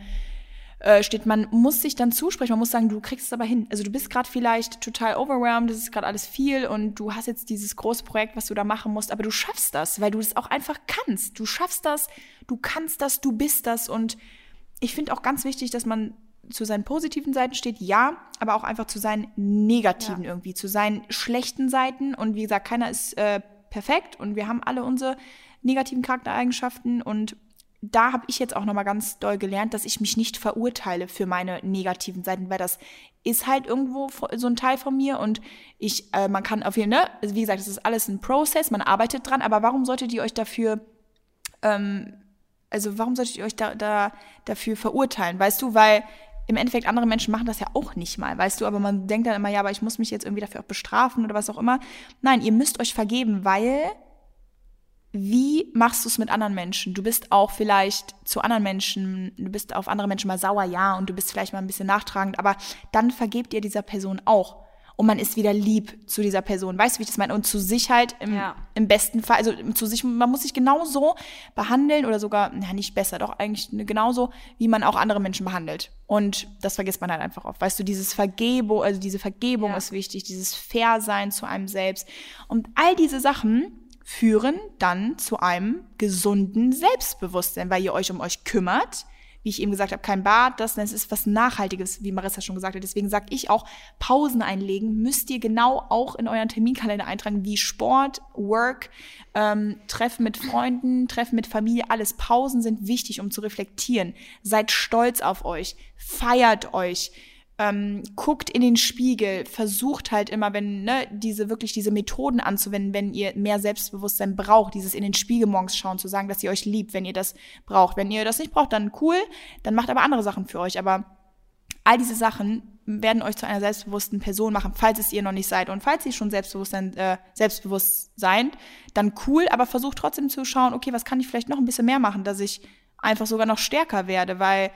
äh, steht, man muss sich dann zusprechen, man muss sagen, du kriegst es aber hin. Also du bist gerade vielleicht total overwhelmed, das ist gerade alles viel und du hast jetzt dieses große Projekt, was du da machen musst, aber du schaffst das, weil du es auch einfach kannst. Du schaffst das, du kannst das, du bist das und ich finde auch ganz wichtig, dass man zu seinen positiven Seiten steht, ja, aber auch einfach zu seinen negativen ja. irgendwie, zu seinen schlechten Seiten. Und wie gesagt, keiner ist äh, perfekt und wir haben alle unsere negativen Charaktereigenschaften und da habe ich jetzt auch nochmal ganz doll gelernt, dass ich mich nicht verurteile für meine negativen Seiten, weil das ist halt irgendwo so ein Teil von mir und ich, äh, man kann auf jeden Fall, ne, also wie gesagt, es ist alles ein Prozess, man arbeitet dran, aber warum solltet ihr euch dafür, ähm, also warum solltet ihr euch da, da dafür verurteilen, weißt du, weil im Endeffekt andere Menschen machen das ja auch nicht mal, weißt du, aber man denkt dann immer, ja, aber ich muss mich jetzt irgendwie dafür auch bestrafen oder was auch immer. Nein, ihr müsst euch vergeben, weil wie machst du es mit anderen Menschen? Du bist auch vielleicht zu anderen Menschen, du bist auf andere Menschen mal sauer, ja, und du bist vielleicht mal ein bisschen nachtragend, aber dann vergebt ihr dieser Person auch. und man ist wieder lieb zu dieser Person. Weißt du, wie ich das meine? Und zu sich halt im, ja. im besten Fall, also zu sich, man muss sich genauso behandeln oder sogar, ja, nicht besser, doch eigentlich genauso, wie man auch andere Menschen behandelt. Und das vergisst man halt einfach oft. Weißt du, dieses Vergebung, also diese Vergebung ja. ist wichtig, dieses Fair-Sein zu einem selbst. Und all diese Sachen führen dann zu einem gesunden Selbstbewusstsein, weil ihr euch um euch kümmert, wie ich eben gesagt habe, kein Bad, das, das ist was Nachhaltiges, wie Marissa schon gesagt hat. Deswegen sage ich auch, Pausen einlegen müsst ihr genau auch in euren Terminkalender eintragen, wie Sport, Work, ähm, Treffen mit Freunden, Treffen mit Familie, alles. Pausen sind wichtig, um zu reflektieren. Seid stolz auf euch, feiert euch ähm, guckt in den Spiegel, versucht halt immer, wenn, ne, diese wirklich diese Methoden anzuwenden, wenn ihr mehr Selbstbewusstsein braucht, dieses in den Spiegel morgens schauen, zu sagen, dass ihr euch liebt, wenn ihr das braucht. Wenn ihr das nicht braucht, dann cool, dann macht aber andere Sachen für euch. Aber all diese Sachen werden euch zu einer selbstbewussten Person machen, falls es ihr noch nicht seid. Und falls ihr schon Selbstbewusstsein, äh, selbstbewusst seid, dann cool, aber versucht trotzdem zu schauen, okay, was kann ich vielleicht noch ein bisschen mehr machen, dass ich einfach sogar noch stärker werde, weil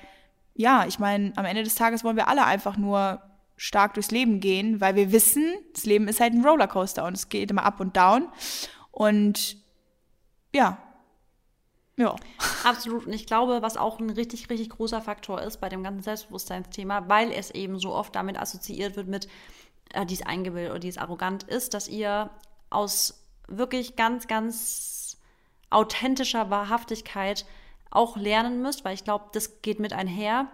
ja, ich meine, am Ende des Tages wollen wir alle einfach nur stark durchs Leben gehen, weil wir wissen, das Leben ist halt ein Rollercoaster und es geht immer up und down. Und ja, ja. Absolut. Und ich glaube, was auch ein richtig, richtig großer Faktor ist bei dem ganzen Selbstbewusstseinsthema, weil es eben so oft damit assoziiert wird mit, äh, dies eingebildet oder dies arrogant ist, dass ihr aus wirklich ganz, ganz authentischer Wahrhaftigkeit auch lernen müsst, weil ich glaube, das geht mit einher,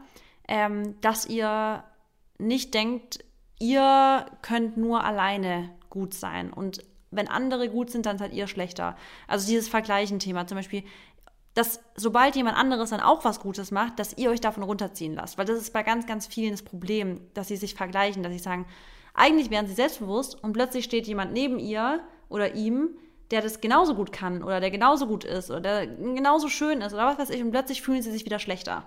ähm, dass ihr nicht denkt, ihr könnt nur alleine gut sein und wenn andere gut sind, dann seid ihr schlechter. Also dieses Vergleichen-Thema zum Beispiel, dass sobald jemand anderes dann auch was Gutes macht, dass ihr euch davon runterziehen lasst. Weil das ist bei ganz, ganz vielen das Problem, dass sie sich vergleichen, dass sie sagen, eigentlich wären sie selbstbewusst und plötzlich steht jemand neben ihr oder ihm, der das genauso gut kann oder der genauso gut ist oder der genauso schön ist oder was weiß ich und plötzlich fühlen sie sich wieder schlechter.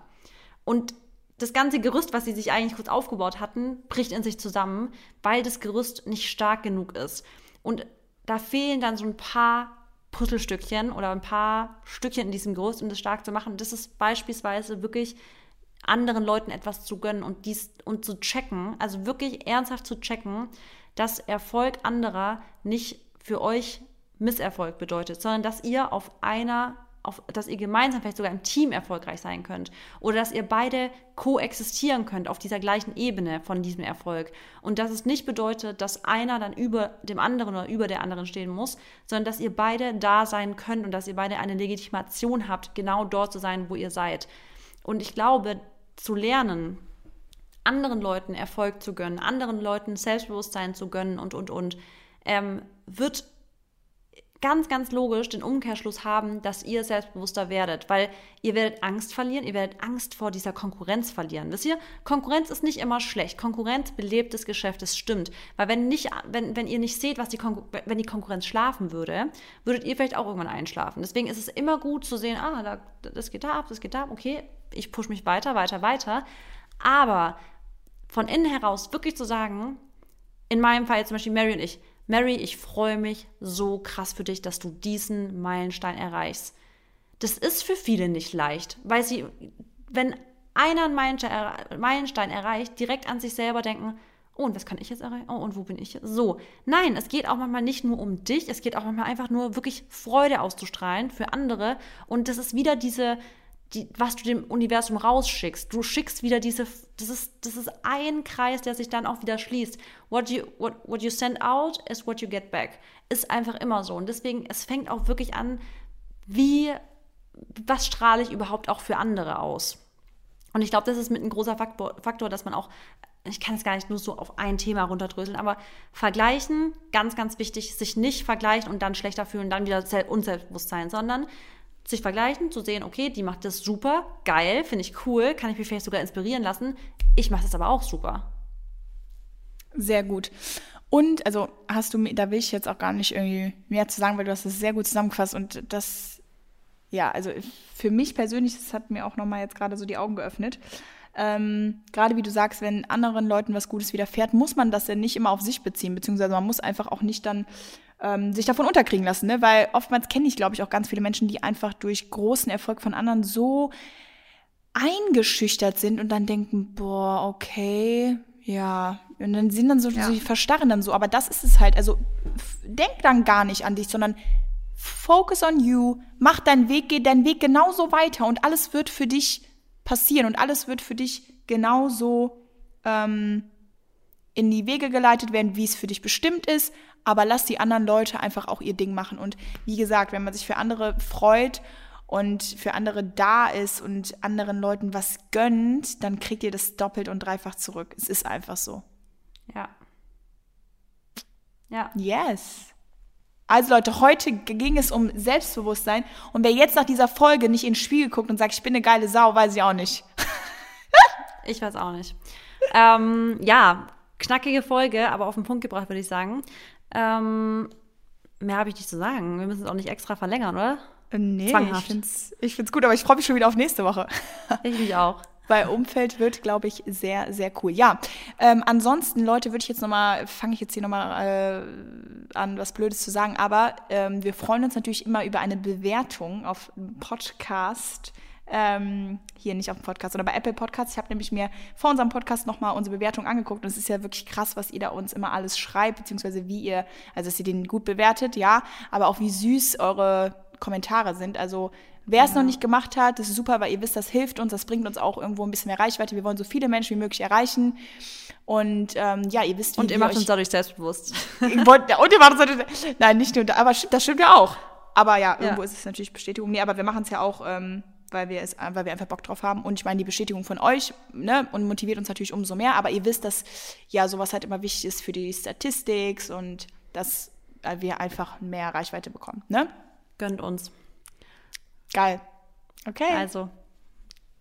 Und das ganze Gerüst, was sie sich eigentlich kurz aufgebaut hatten, bricht in sich zusammen, weil das Gerüst nicht stark genug ist. Und da fehlen dann so ein paar Puzzlestückchen oder ein paar Stückchen in diesem Gerüst, um das stark zu machen. Das ist beispielsweise wirklich anderen Leuten etwas zu gönnen und dies und zu checken, also wirklich ernsthaft zu checken, dass Erfolg anderer nicht für euch Misserfolg bedeutet, sondern dass ihr auf einer auf, dass ihr gemeinsam vielleicht sogar im Team erfolgreich sein könnt oder dass ihr beide koexistieren könnt auf dieser gleichen Ebene von diesem Erfolg und dass es nicht bedeutet, dass einer dann über dem anderen oder über der anderen stehen muss, sondern dass ihr beide da sein könnt und dass ihr beide eine Legitimation habt, genau dort zu sein, wo ihr seid. Und ich glaube, zu lernen, anderen Leuten Erfolg zu gönnen, anderen Leuten Selbstbewusstsein zu gönnen und, und, und, ähm, wird ganz, ganz logisch den Umkehrschluss haben, dass ihr selbstbewusster werdet, weil ihr werdet Angst verlieren, ihr werdet Angst vor dieser Konkurrenz verlieren. Wisst ihr, Konkurrenz ist nicht immer schlecht. Konkurrenz belebt das Geschäft, das stimmt. Weil wenn, nicht, wenn, wenn ihr nicht seht, was die wenn die Konkurrenz schlafen würde, würdet ihr vielleicht auch irgendwann einschlafen. Deswegen ist es immer gut zu sehen, ah, da, das geht da ab, das geht da ab, okay, ich pushe mich weiter, weiter, weiter. Aber von innen heraus wirklich zu sagen, in meinem Fall jetzt zum Beispiel Mary und ich, Mary, ich freue mich so krass für dich, dass du diesen Meilenstein erreichst. Das ist für viele nicht leicht, weil sie, wenn einer einen Meilenstein erreicht, direkt an sich selber denken, oh, und was kann ich jetzt erreichen? Oh, und wo bin ich jetzt? So. Nein, es geht auch manchmal nicht nur um dich, es geht auch manchmal einfach nur wirklich Freude auszustrahlen für andere. Und das ist wieder diese, die, was du dem Universum rausschickst. Du schickst wieder diese, das ist, das ist ein Kreis, der sich dann auch wieder schließt. What you, what, what you send out is what you get back. Ist einfach immer so. Und deswegen, es fängt auch wirklich an, wie, was strahle ich überhaupt auch für andere aus? Und ich glaube, das ist mit ein großer Faktor, Faktor, dass man auch, ich kann es gar nicht nur so auf ein Thema runterdröseln, aber vergleichen, ganz, ganz wichtig, sich nicht vergleichen und dann schlechter fühlen, dann wieder Unselbstbewusstsein, sondern sich vergleichen, zu sehen, okay, die macht das super, geil, finde ich cool, kann ich mich vielleicht sogar inspirieren lassen. Ich mache das aber auch super. Sehr gut. Und, also hast du, da will ich jetzt auch gar nicht irgendwie mehr zu sagen, weil du hast das sehr gut zusammengefasst und das, ja, also für mich persönlich, das hat mir auch nochmal jetzt gerade so die Augen geöffnet. Ähm, gerade wie du sagst, wenn anderen Leuten was Gutes widerfährt, muss man das ja nicht immer auf sich beziehen, beziehungsweise man muss einfach auch nicht dann ähm, sich davon unterkriegen lassen, ne? Weil oftmals kenne ich, glaube ich, auch ganz viele Menschen, die einfach durch großen Erfolg von anderen so eingeschüchtert sind und dann denken, boah, okay, ja, Und dann sind dann so, ja. so, die verstarren dann so. Aber das ist es halt. Also denk dann gar nicht an dich, sondern focus on you, mach deinen Weg, geh deinen Weg genauso weiter und alles wird für dich passieren und alles wird für dich genauso ähm, in die Wege geleitet werden, wie es für dich bestimmt ist. Aber lass die anderen Leute einfach auch ihr Ding machen. Und wie gesagt, wenn man sich für andere freut und für andere da ist und anderen Leuten was gönnt, dann kriegt ihr das doppelt und dreifach zurück. Es ist einfach so. Ja. Ja. Yes. Also Leute, heute ging es um Selbstbewusstsein. Und wer jetzt nach dieser Folge nicht ins Spiegel guckt und sagt, ich bin eine geile Sau, weiß ich auch nicht. ich weiß auch nicht. ähm, ja, knackige Folge, aber auf den Punkt gebracht, würde ich sagen. Ähm, mehr habe ich nicht zu sagen. Wir müssen es auch nicht extra verlängern, oder? Äh, nee, Zwanghaft. ich finde es ich find's gut, aber ich freue mich schon wieder auf nächste Woche. ich mich auch. Weil Umfeld wird, glaube ich, sehr, sehr cool. Ja, ähm, ansonsten, Leute, würde ich jetzt nochmal, fange ich jetzt hier nochmal äh, an, was Blödes zu sagen, aber ähm, wir freuen uns natürlich immer über eine Bewertung auf Podcast. Ähm, hier nicht auf dem Podcast, sondern bei Apple Podcasts. Ich habe nämlich mir vor unserem Podcast nochmal unsere Bewertung angeguckt und es ist ja wirklich krass, was ihr da uns immer alles schreibt, beziehungsweise wie ihr, also dass ihr den gut bewertet, ja, aber auch wie süß eure Kommentare sind. Also wer es ja. noch nicht gemacht hat, das ist super, weil ihr wisst, das hilft uns, das bringt uns auch irgendwo ein bisschen mehr Reichweite. Wir wollen so viele Menschen wie möglich erreichen. Und ähm, ja, ihr wisst, wie Und ihr macht uns dadurch selbstbewusst. Wollt, und ihr macht uns dadurch, nein, nicht nur, aber das stimmt ja auch. Aber ja, irgendwo ja. ist es natürlich Bestätigung. Nee, aber wir machen es ja auch, ähm, weil wir es, weil wir einfach Bock drauf haben. Und ich meine, die Bestätigung von euch, ne, und motiviert uns natürlich umso mehr. Aber ihr wisst, dass ja sowas halt immer wichtig ist für die Statistik und dass wir einfach mehr Reichweite bekommen, ne? Gönnt uns. Geil. Okay. Also,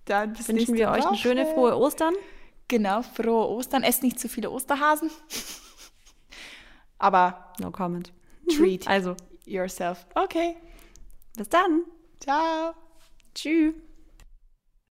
dann wünschen wir euch eine schöne, frohe Ostern. Genau, frohe Ostern. Esst nicht zu viele Osterhasen. Aber no comment. Treat also yourself. Okay. Bis dann. Ciao. Tschüss.